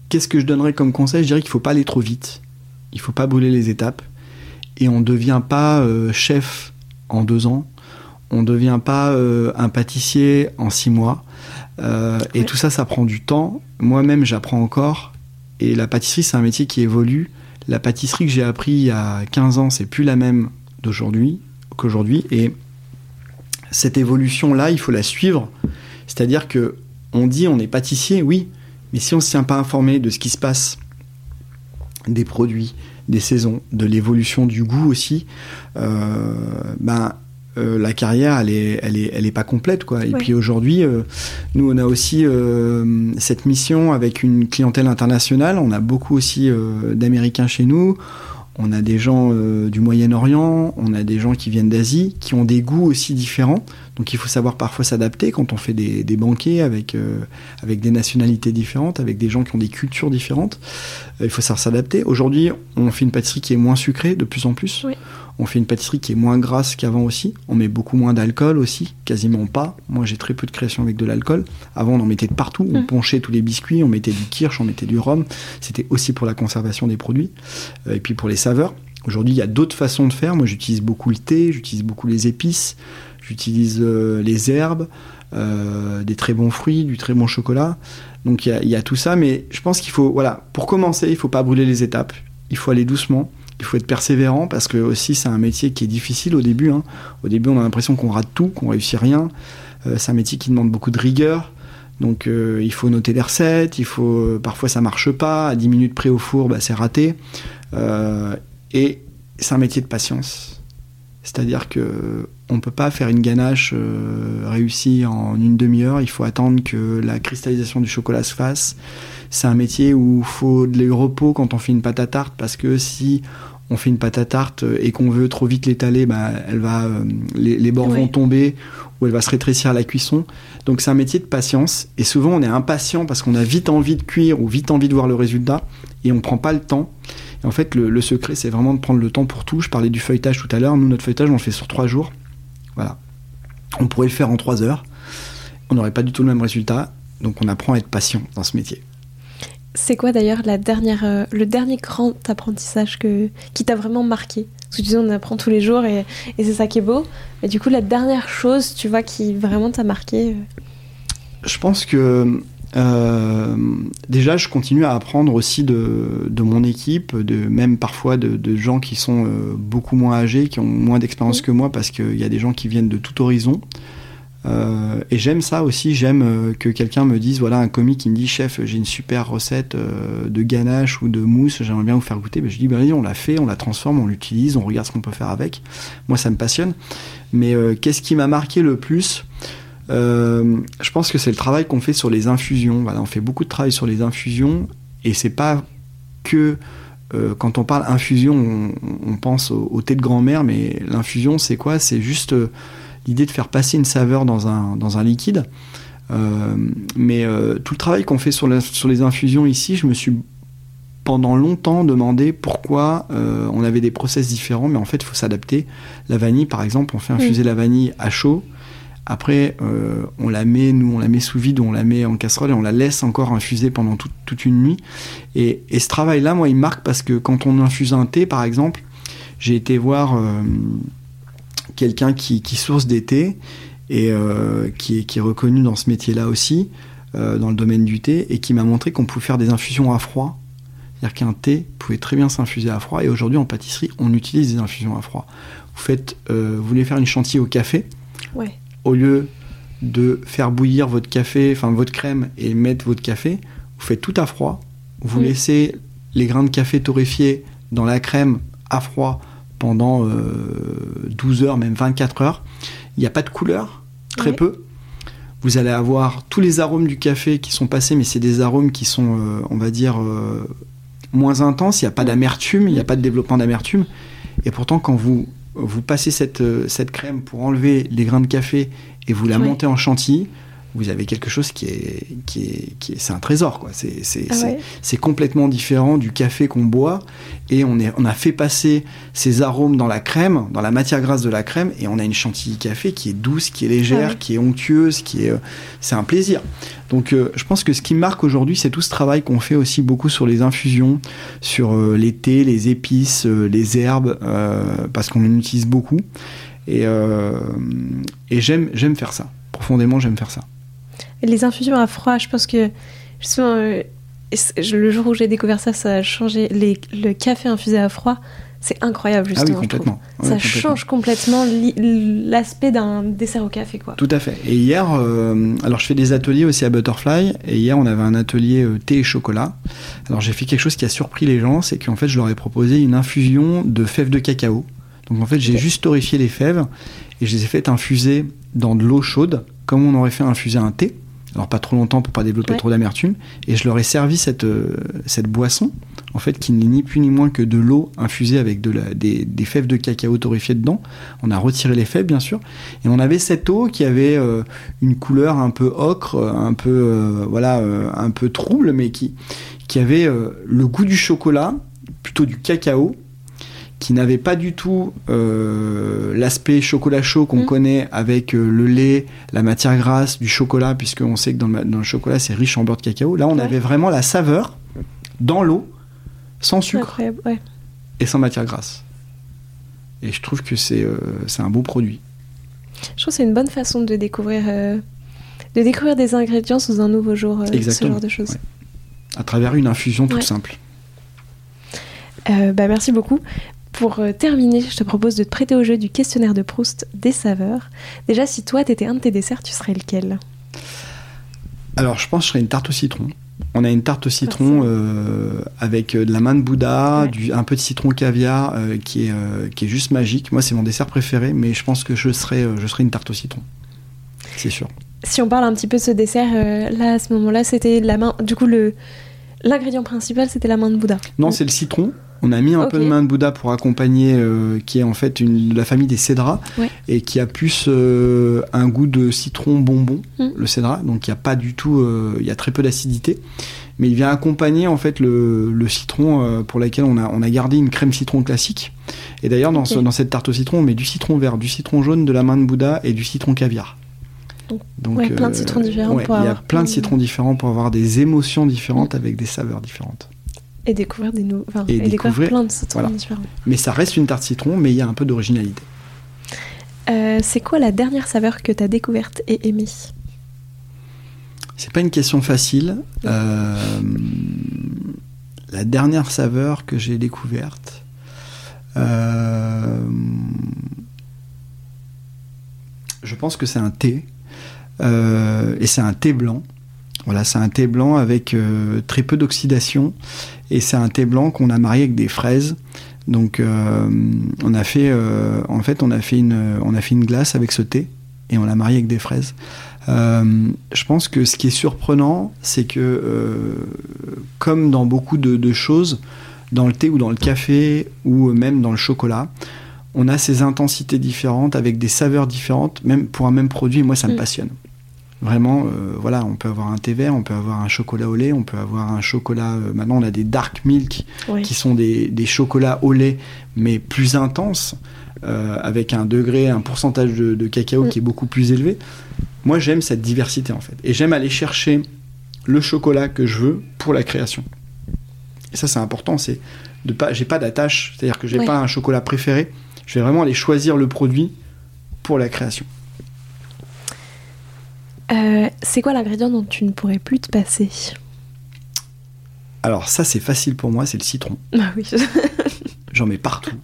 Qu'est-ce que je donnerais comme conseil? Je dirais qu'il faut pas aller trop vite. Il faut pas brûler les étapes. Et on ne devient pas euh, chef en deux ans. On ne devient pas un pâtissier en six mois. Euh, Et tout ça, ça prend du temps. Moi-même, j'apprends encore. Et la pâtisserie, c'est un métier qui évolue. La pâtisserie que j'ai appris il y a 15 ans, c'est plus la même d'aujourd'hui qu'aujourd'hui. Et cette évolution-là, il faut la suivre. C'est-à-dire que on dit on est pâtissier, oui, mais si on ne se tient pas informé de ce qui se passe, des produits, des saisons, de l'évolution du goût aussi, euh, ben euh, la carrière elle est, elle est, elle est pas complète quoi. Et Ouais. puis aujourd'hui, euh, nous on a aussi euh, cette mission avec une clientèle internationale. On a beaucoup aussi d'Américains chez nous. On a des gens euh, du Moyen-Orient, on a des gens qui viennent d'Asie, qui ont des goûts aussi différents. Donc il faut savoir parfois s'adapter quand on fait des, des banquets avec, euh, avec des nationalités différentes, avec des gens qui ont des cultures différentes. Euh, il faut savoir s'adapter. Aujourd'hui, on fait une pâtisserie qui est moins sucrée de plus en plus. Oui. On fait une pâtisserie qui est moins grasse qu'avant aussi. On met beaucoup moins d'alcool aussi, quasiment pas. Moi, j'ai très peu de création avec de l'alcool. Avant, on en mettait de partout. On mm. ponchait tous les biscuits, on mettait du kirsch, on mettait du rhum. C'était aussi pour la conservation des produits euh, et puis pour les saveurs. Aujourd'hui, il y a d'autres façons de faire. Moi, j'utilise beaucoup le thé, j'utilise beaucoup les épices, j'utilise euh, les herbes, euh, des très bons fruits, du très bon chocolat. Donc, il y, a tout ça. Mais je pense qu'il faut, voilà, pour commencer, il ne faut pas brûler les étapes. Il faut aller doucement il faut être persévérant parce que aussi c'est un métier qui est difficile au début. Hein. Au début, on a l'impression qu'on rate tout, qu'on réussit rien. Euh, c'est un métier qui demande beaucoup de rigueur. Donc euh, il faut noter les recettes, il faut euh, parfois ça marche pas, à 10 minutes près au four, bah, c'est raté. et c'est un métier de patience. C'est-à-dire que on peut pas faire une ganache réussie en une demi-heure. Il faut attendre que la cristallisation du chocolat se fasse. C'est un métier où il faut de repos quand on fait une pâte à tarte parce que si on fait une pâte à tarte et qu'on veut trop vite l'étaler, bah, elle va, euh, les, bords vont tomber ou elle va se rétrécir à la cuisson. Donc c'est un métier de patience et souvent on est impatient parce qu'on a vite envie de cuire ou vite envie de voir le résultat et on prend pas le temps. Et en fait, le, secret, c'est vraiment de prendre le temps pour tout. Je parlais du feuilletage tout à l'heure. Nous, notre feuilletage, on le fait sur trois jours. Voilà. On pourrait le faire en trois heures. On n'aurait pas du tout le même résultat. Donc on apprend à être patient dans ce métier. C'est quoi d'ailleurs la dernière, euh, le dernier grand apprentissage que, qui t'a vraiment marqué? Parce que tu dis on apprend tous les jours et, et c'est ça qui est beau. Et du coup, la dernière chose, tu vois, qui vraiment t'a marqué euh? Je pense que euh, déjà, je continue à apprendre aussi de, de mon équipe, de, même parfois de, de gens qui sont beaucoup moins âgés, qui ont moins d'expérience que moi, parce qu'il y a des gens qui viennent de tout horizon. Euh, et j'aime ça aussi, j'aime euh, que quelqu'un me dise, voilà, un comique qui me dit, chef, j'ai une super recette euh, de ganache ou de mousse, j'aimerais bien vous faire goûter. Ben, je dis, ben, on l'a fait, on la transforme, on l'utilise, on regarde ce qu'on peut faire avec. Moi, ça me passionne. Mais qu'est-ce qui m'a marqué le plus Je pense que c'est le travail qu'on fait sur les infusions. On fait beaucoup de travail sur les infusions et c'est pas que quand on parle infusion, on, pense au, thé de grand-mère, mais l'infusion, c'est quoi? C'est juste l'idée de faire passer une saveur dans un, dans un liquide. Euh, mais euh, tout le travail qu'on fait sur, sur les infusions ici, je me suis pendant longtemps demandé pourquoi euh, on avait des process différents, mais en fait, il faut s'adapter. La vanille, par exemple, on fait infuser la vanille à chaud. Après, on la met, nous, on la met sous vide ou on la met en casserole et on la laisse encore infuser pendant toute une nuit. Et, et ce travail-là, moi, il marque parce que quand on infuse un thé, par exemple, j'ai été voir quelqu'un qui, source des thés et euh, qui, est, reconnu dans ce métier-là aussi, euh, dans le domaine du thé, et qui m'a montré qu'on pouvait faire des infusions à froid. C'est-à-dire qu'un thé pouvait très bien s'infuser à froid, et aujourd'hui en pâtisserie, on utilise des infusions à froid. Vous, faites, euh, vous voulez faire une chantilly au café, au lieu de faire bouillir votre café, enfin votre crème, et mettre votre café, vous faites tout à froid, vous laissez les grains de café torréfiés dans la crème à froid pendant 12 euh, heures, même 24 heures. Il n'y a pas de couleur, très peu. Vous allez avoir tous les arômes du café qui sont passés, mais c'est des arômes qui sont, euh, on va dire, euh, moins intenses. Il n'y a pas d'amertume, il n'y a pas de développement d'amertume. Et pourtant, quand vous, vous passez cette, cette crème pour enlever les grains de café et vous la montez en chantilly, vous avez quelque chose qui est, qui est, qui est c'est un trésor quoi. C'est, c'est, ah c'est, complètement différent du café qu'on boit et on, est, on a fait passer ces arômes dans la crème, dans la matière grasse de la crème et on a une chantilly café qui est douce, qui est légère, ah qui est onctueuse, qui est, euh, c'est un plaisir. Donc euh, je pense que ce qui marque aujourd'hui, c'est tout ce travail qu'on fait aussi beaucoup sur les infusions, sur euh, les thés, les épices, les herbes, parce qu'on en utilise beaucoup. Et, et j'aime, j'aime faire ça. Profondément, j'aime faire ça les infusions à froid, je pense que justement, euh, le jour où j'ai découvert ça, ça a changé. Les, le café infusé à froid, c'est incroyable justement. Ah oui, complètement. ça change complètement l'aspect d'un dessert au café, quoi. Tout à fait. Et hier, euh, alors je fais des ateliers aussi à Butterfly, et hier on avait un atelier euh, thé et chocolat. Alors j'ai fait quelque chose qui a surpris les gens, c'est qu'en fait je leur ai proposé une infusion de fèves de cacao. Donc en fait j'ai juste torréfié les fèves et je les ai faites infuser dans de l'eau chaude, comme on aurait fait infuser un thé alors pas trop longtemps pour pas développer trop d'amertume, et je leur ai servi cette, euh, cette boisson, en fait, qui n'est ni plus ni moins que de l'eau infusée avec de la, des, des, fèves de cacao torréfiées dedans. On a retiré les fèves, bien sûr, et on avait cette eau qui avait euh, une couleur un peu ocre, un peu, euh, voilà, un peu trouble, mais qui, qui avait le goût du chocolat, plutôt du cacao, qui n'avait pas du tout euh, l'aspect chocolat chaud qu'on Mm. connaît avec euh, le lait, la matière grasse, du chocolat, puisqu'on sait que dans le, dans le chocolat c'est riche en beurre de cacao. Là, on Ouais. avait vraiment la saveur dans l'eau, sans sucre ouais. et sans matière grasse. Et je trouve que c'est euh, un beau produit. Je trouve que c'est une bonne façon de découvrir, euh, de découvrir des ingrédients sous un nouveau jour, ce genre de choses. ouais. À travers une infusion toute simple. Euh, bah, merci beaucoup. Pour euh, terminer, je te propose de te prêter au jeu du questionnaire de Proust des saveurs. Déjà, si toi, t'étais un de tes desserts, tu serais lequel? Alors, je pense que je ferais une tarte au citron. On a une tarte au citron euh, avec euh, de la main de Bouddha, Ouais. du, un peu de citron caviar euh, qui, est, euh, qui est juste magique. Moi, c'est mon dessert préféré, mais je pense que je serais, je serais une tarte au citron. C'est sûr. Si on parle un petit peu de ce dessert, là, à ce moment-là, c'était la main. Du coup, le l'ingrédient principal, c'était la main de Bouddha. Non, c'est le citron. On a mis un peu de main de Bouddha pour accompagner, euh, qui est en fait une, de la famille des cédras, Ouais. et qui a plus euh, un goût de citron bonbon, Mm. le cédra. Donc il n'y a pas du tout, euh, il y a très peu d'acidité, mais il vient accompagner en fait le, le citron pour lequel on a, on a gardé une crème citron classique. Et d'ailleurs dans, ce- dans cette tarte au citron, on met du citron vert, du citron jaune, de la main de Bouddha et du citron caviar. Donc, Ouais, plein de citrons différents ouais, pour il y a avoir plein de citrons différents pour avoir des émotions différentes avec des saveurs différentes. Et découvrir des nouveaux. Enfin, Et et, découvrir plein de citrons voilà. différents. Mais ça reste une tarte citron, mais il y a un peu d'originalité. Euh, c'est quoi la dernière saveur que t'as découverte et aimée? C'est pas une question facile. Euh, la dernière saveur que j'ai découverte. euh, je pense que c'est un thé. Euh, et c'est un thé blanc. Voilà, c'est un thé blanc avec euh, très peu d'oxydation. Et c'est un thé blanc qu'on a marié avec des fraises. Donc, euh, on a fait, en fait, on a fait une, on a fait une glace avec ce thé et on l'a marié avec des fraises. Je pense que ce qui est surprenant, c'est que, comme dans beaucoup de choses, dans le thé ou dans le café ou même dans le chocolat, on a ces intensités différentes avec des saveurs différentes, même pour un même produit. Et moi, ça me Mm. passionne. Vraiment, euh, voilà, on peut avoir un thé vert, on peut avoir un chocolat au lait, on peut avoir un chocolat. euh, maintenant, on a des dark milk qui sont des, des chocolats au lait, mais plus intenses, euh, avec un degré, un pourcentage de, de cacao Mm. qui est beaucoup plus élevé. Moi, j'aime cette diversité en fait. Et j'aime aller chercher le chocolat que je veux pour la création. Et ça, c'est important. C'est de pas, j'ai pas d'attache, c'est-à-dire que j'ai Ouais. pas un chocolat préféré. Je vais vraiment aller choisir le produit pour la création. Euh, c'est quoi l'ingrédient dont tu ne pourrais plus te passer? Alors ça, c'est facile pour moi, c'est le citron. Ah oui. J'en mets partout.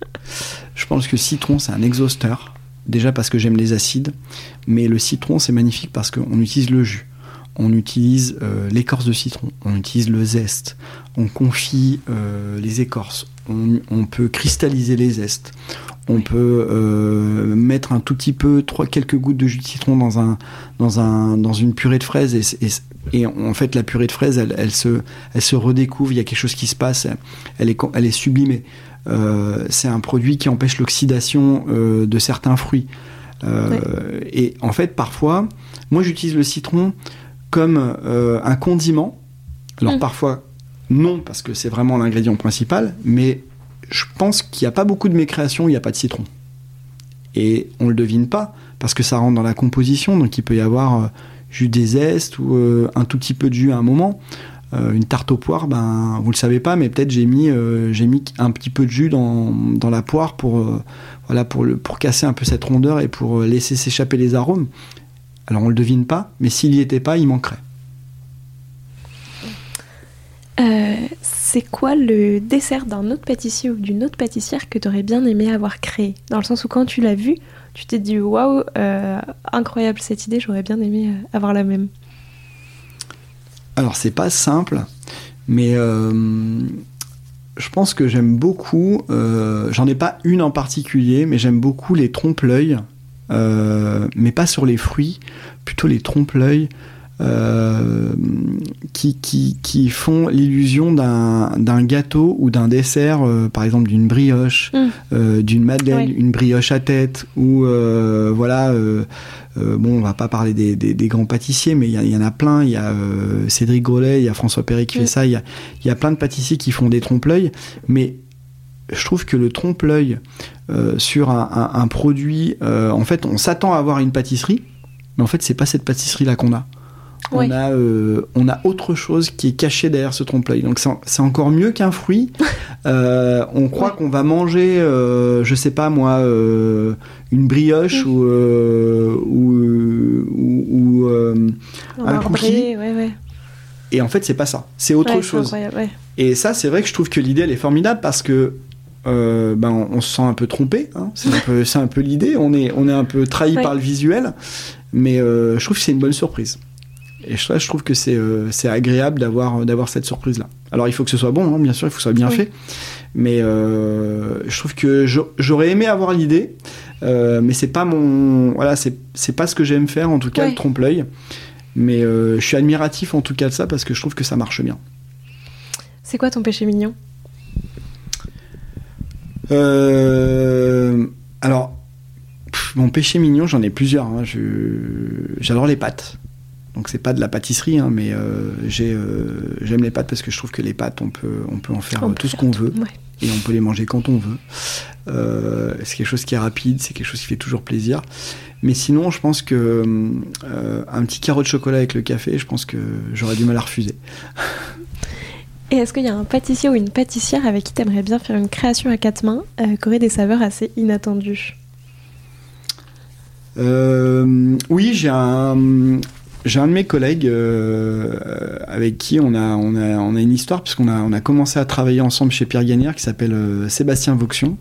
Je pense que le citron, c'est un exhausteur. Déjà parce que j'aime les acides. Mais le citron, c'est magnifique parce qu'on utilise le jus. On utilise euh, l'écorce de citron. On utilise le zeste. On confie euh, les écorces. On, on peut cristalliser les zestes. On peut euh, mettre un tout petit peu, trois, quelques gouttes de jus de citron dans, un, dans, un, dans une purée de fraises. Et, et, et en fait, la purée de fraises, elle, elle, se, elle se redécouvre. Il y a quelque chose qui se passe. Elle est, elle est sublimée. C'est un produit qui empêche l'oxydation de certains fruits. Et en fait, parfois, moi j'utilise le citron comme euh, un condiment. Alors mmh. parfois, non, parce que c'est vraiment l'ingrédient principal, mais je pense qu'il n'y a pas beaucoup de mes créations où il n'y a pas de citron. Et on ne le devine pas, parce que ça rentre dans la composition, donc il peut y avoir euh, jus des zestes ou euh, un tout petit peu de jus à un moment. Euh, une tarte aux poires, ben, vous le savez pas, mais peut-être j'ai mis, euh, j'ai mis un petit peu de jus dans, dans la poire pour, euh, voilà, pour, le, pour casser un peu cette rondeur et pour laisser s'échapper les arômes. Alors on le devine pas, mais s'il n'y était pas, il manquerait. Euh, c'est quoi le dessert d'un autre pâtissier ou d'une autre pâtissière que tu aurais bien aimé avoir créé? Dans le sens où quand tu l'as vu, tu t'es dit waouh, euh, incroyable cette idée, j'aurais bien aimé euh, avoir la même. Alors c'est pas simple, mais euh, je pense que j'aime beaucoup, euh, j'en ai pas une en particulier, mais j'aime beaucoup les trompe-l'œil, mais pas sur les fruits, plutôt les trompe-l'œil euh, qui, qui, qui, font l'illusion d'un gâteau ou d'un dessert, euh, par exemple d'une brioche, mmh. d'une madeleine, ouais. une brioche à tête, ou euh, voilà euh, bon, on va pas parler des, des, des grands pâtissiers, mais il y, y, en a plein. Il y a euh, Cédric Grolet, il y a François Perret qui mmh. fait ça. Il y a, y a, plein de pâtissiers qui font des trompe-l'œil. Mais je trouve que le trompe-l'œil euh, sur un, un- un produit, euh, en fait, on s'attend à avoir une pâtisserie, mais en fait, c'est pas cette pâtisserie-là qu'on a. On, a euh, on a autre chose qui est caché derrière ce trompe-l'œil. Donc c'est en- c'est encore mieux qu'un fruit. Euh, on croit qu'on va manger, euh, je sais pas moi, euh, une brioche ou, euh, ou, euh, Un va cookie. rebrayer, ouais, ouais. et en fait c'est pas ça. C'est autre Ouais, chose. Et ça, c'est vrai que je trouve que l'idée, elle est formidable parce que euh, ben, on, on se sent un peu trompé. hein. C'est un peu, c'est un peu l'idée. On est, on est un peu trahi Ouais. par le visuel, mais euh, je trouve que c'est une bonne surprise. Et je, je trouve que c'est, euh, c'est agréable d'avoir, d'avoir cette surprise-là. Alors, il faut que ce soit bon, hein, bien sûr, il faut que ce soit bien Oui. fait. Mais je trouve que j'a- j'aurais aimé avoir l'idée, mais c'est pas mon, voilà, c'est, c'est pas ce que j'aime faire en tout cas, Ouais. le trompe-l'œil. Mais euh, je suis admiratif en tout cas de ça parce que je trouve que ça marche bien. C'est quoi ton péché mignon? Euh, alors, pff, mon péché mignon, j'en ai plusieurs. hein. J'adore les pâtes. Donc c'est pas de la pâtisserie, hein, mais euh, euh, j'aime les pâtes parce que je trouve que les pâtes, on peut, on peut en faire On peut tout ce qu'on veut ouais. et on peut les manger quand on veut. Euh, c'est quelque chose qui est rapide, c'est quelque chose qui fait toujours plaisir. Mais sinon, je pense que un petit carreau de chocolat avec le café, je pense que j'aurais du mal à refuser. Et est-ce qu'il y a un pâtissier ou une pâtissière avec qui t'aimerais bien faire une création à quatre mains euh, qui aurait des saveurs assez inattendues? Euh, oui, j'ai un, de mes collègues euh, avec qui on a, une histoire, puisqu'on a, commencé à travailler ensemble chez Pierre Gagnère, qui s'appelle Sébastien Vauxion,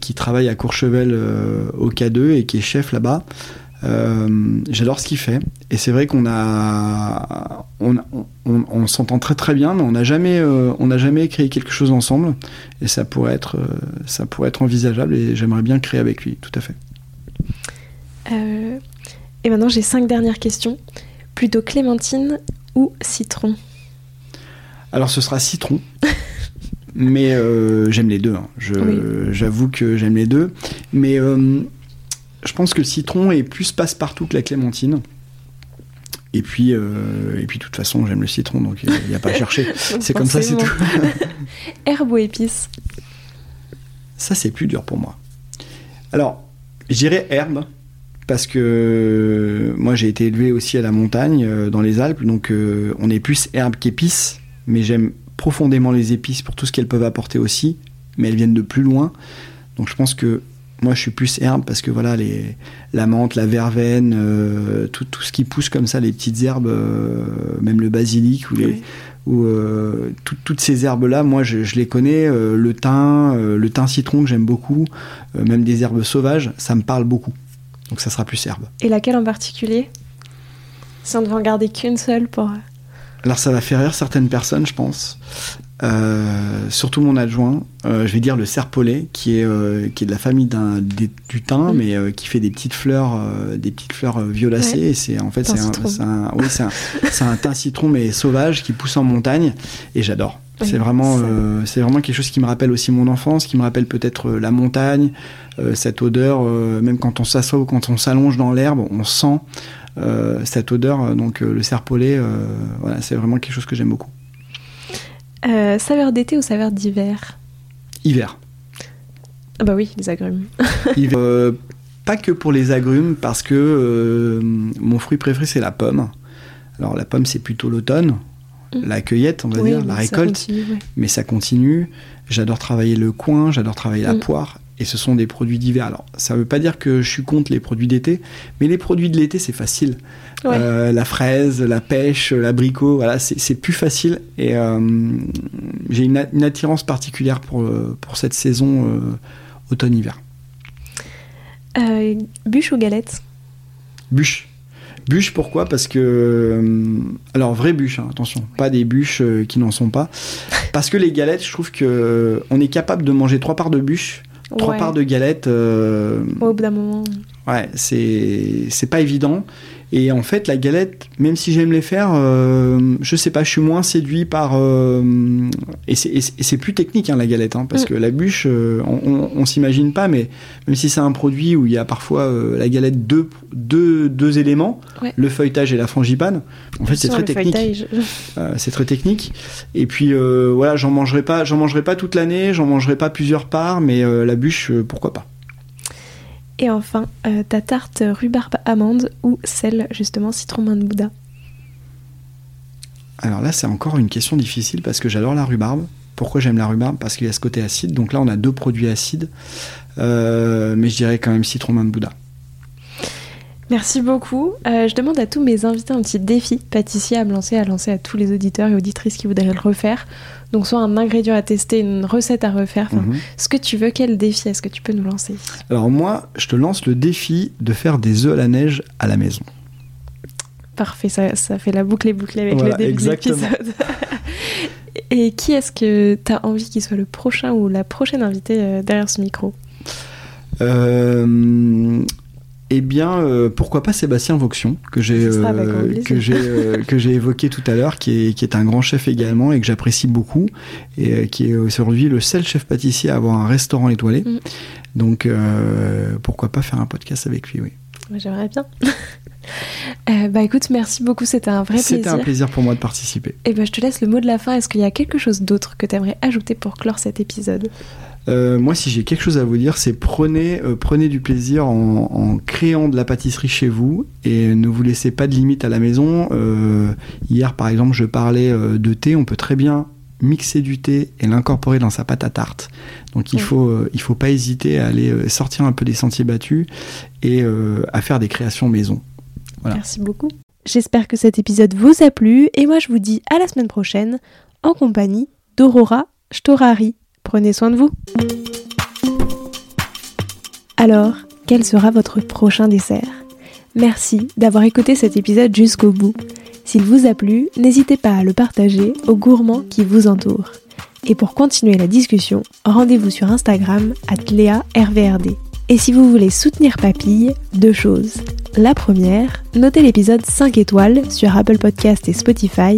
qui travaille à Courchevel au K2 et qui est chef là-bas. Euh, J'adore ce qu'il fait. Et c'est vrai qu'on a, on, on, on s'entend très très bien, mais on n'a jamais, euh, on n'a jamais créé quelque chose ensemble. Et ça pourrait être, euh, ça pourrait être envisageable. Et j'aimerais bien créer avec lui, tout à fait. Et maintenant, j'ai cinq dernières questions. Plutôt clémentine ou citron? Alors ce sera citron. mais j'aime les deux. hein. Oui. J'avoue que j'aime les deux. Mais je pense que le citron est plus passe-partout que la clémentine. Et puis, euh, et puis de toute façon, j'aime le citron, donc il n'y a pas à chercher. C'est comme ça, c'est tout. Herbe ou épice Ça, c'est plus dur pour moi. Alors, je dirais herbe, parce que moi, j'ai été élevé aussi à la montagne, euh, dans les Alpes, donc euh, on est plus herbe qu'épice, mais j'aime profondément les épices pour tout ce qu'elles peuvent apporter aussi, mais elles viennent de plus loin. Donc je pense que moi, je suis plus herbe, parce que voilà, les, la menthe, la verveine, euh, tout, tout ce qui pousse comme ça, les petites herbes, euh, même le basilic ou les, Oui. où euh, tout- toutes ces herbes-là, moi je, je les connais, le thym, le thym citron que j'aime beaucoup, même des herbes sauvages, ça me parle beaucoup. Donc ça sera plus herbe. Et laquelle en particulier? Si on devait en garder qu'une seule pour. Alors ça va faire rire certaines personnes, je pense. Euh, surtout mon adjoint, euh, je vais dire le serpolet, qui est, euh, qui est de la famille d'un, des- du thym, Mm. mais euh, qui fait des petites fleurs, euh, des petites fleurs violacées. Ouais. Et c'est en fait c'est un, c'est un- oui, c'est un, c'est un thym citron mais sauvage qui pousse en montagne et j'adore. Oui, c'est vraiment, euh, c'est vraiment quelque chose qui me rappelle aussi mon enfance, qui me rappelle peut-être euh, la montagne, euh, cette odeur, euh, même quand on s'assoit ou quand on s'allonge dans l'herbe, on sent euh, cette odeur. Donc euh, le serpolet, euh, voilà, c'est vraiment quelque chose que j'aime beaucoup. Euh, saveur d'été ou saveur d'hiver Hiver. Ah bah oui, les agrumes. Hiver. Euh, pas que pour les agrumes, parce que euh, mon fruit préféré c'est la pomme. Alors la pomme c'est plutôt l'automne, Mm. la cueillette on va Oui, dire, la récolte, continue, ouais. mais ça continue. J'adore travailler le coin, j'adore travailler la Mm. poire, et ce sont des produits d'hiver. Alors ça veut pas dire que je suis contre les produits d'été, mais les produits de l'été c'est facile. Ouais. Euh, la fraise, la pêche, l'abricot, voilà, c'est plus facile. Et euh, j'ai une, attirance particulière pour, euh, pour cette saison euh, automne-hiver. Bûche ou galette? Bûche. Bûche, pourquoi? Parce que. alors, vraie bûche, hein, attention, pas des bûches qui n'en sont pas. Parce que les galettes, je trouve que on est capable de manger trois parts de bûche, trois Ouais. parts de galettes. euh, Au bout d'un moment. Ouais, c'est c'est pas évident, Et en fait, la galette, même si j'aime les faire, euh, je sais pas, je suis moins séduit par. euh, et c'est- plus technique, hein, la galette, hein, parce Mm. que la bûche, euh, on, on, on s'imagine pas, mais même si c'est un produit où il y a parfois la galette deux, deux, deux éléments, Ouais. le feuilletage et la frangipane, en fait, c'est très technique. c'est très technique. Et puis voilà, j'en mangerai pas, mangerai pas toute l'année, j'en mangerai pas plusieurs parts, mais la bûche, pourquoi pas. Et enfin, euh, ta tarte rhubarbe amande ou celle justement citron main de Bouddha. Alors là, c'est encore une question difficile parce que j'adore la rhubarbe. Pourquoi j'aime la rhubarbe? Parce qu'il y a ce côté acide. Donc là, on a deux produits acides. Euh, mais je dirais quand même citron main de Bouddha. Merci beaucoup. Euh, je demande à tous mes invités un petit défi pâtissier à me lancer, à lancer à tous les auditeurs et auditrices qui voudraient le refaire. Donc soit un ingrédient à tester, une recette à refaire, Mhm. ce que tu veux, quel défi est-ce que tu peux nous lancer? Alors moi, je te lance le défi de faire des œufs à la neige à la maison. Parfait, ça, ça fait la boucle et bouclée avec Voilà, le début de l'épisode. et qui est-ce que tu as envie qu'il soit le prochain ou la prochaine invitée euh, derrière ce micro? Euh, eh bien, euh, pourquoi pas Sébastien Vauxion, que j'ai euh, plaisir. que j'ai euh, que j'ai évoqué tout à l'heure, qui est, qui est un grand chef également et que j'apprécie beaucoup, et euh, qui est aujourd'hui le seul chef pâtissier à avoir un restaurant étoilé. Mm. Donc, euh, pourquoi pas faire un podcast avec lui, oui. J'aimerais bien. Euh, bah écoute, merci beaucoup, c'était un vrai C'était plaisir. un plaisir pour moi de participer. Et ben je te laisse le mot de la fin. Est-ce qu'il y a quelque chose d'autre que tu aimerais ajouter pour clore cet épisode? Euh, moi, si j'ai quelque chose à vous dire, c'est prenez, euh, prenez du plaisir en, en créant de la pâtisserie chez vous et ne vous laissez pas de limite à la maison. Euh, hier, par exemple, je parlais de thé. On peut très bien mixer du thé et l'incorporer dans sa pâte à tarte. Donc, il Oui. faut, euh, il faut pas hésiter à aller euh, sortir un peu des sentiers battus et euh, à faire des créations maison. Voilà. Merci beaucoup. J'espère que cet épisode vous a plu et moi je vous dis à la semaine prochaine en compagnie d'Aurora Storari. Prenez soin de vous. Alors, quel sera votre prochain dessert? Merci d'avoir écouté cet épisode jusqu'au bout. S'il vous a plu, n'hésitez pas à le partager aux gourmands qui vous entourent. Et pour continuer la discussion, rendez-vous sur Instagram at LéaRVRD. Et si vous voulez soutenir Papille, deux choses. La première, notez l'épisode 5 étoiles sur Apple Podcast et Spotify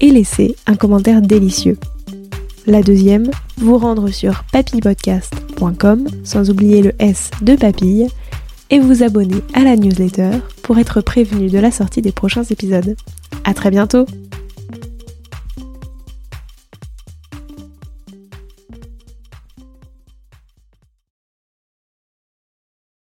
et laissez un commentaire délicieux. La deuxième, vous rendre sur papillepodcast.com sans oublier le S de papille et vous abonner à la newsletter pour être prévenu de la sortie des prochains épisodes. À très bientôt!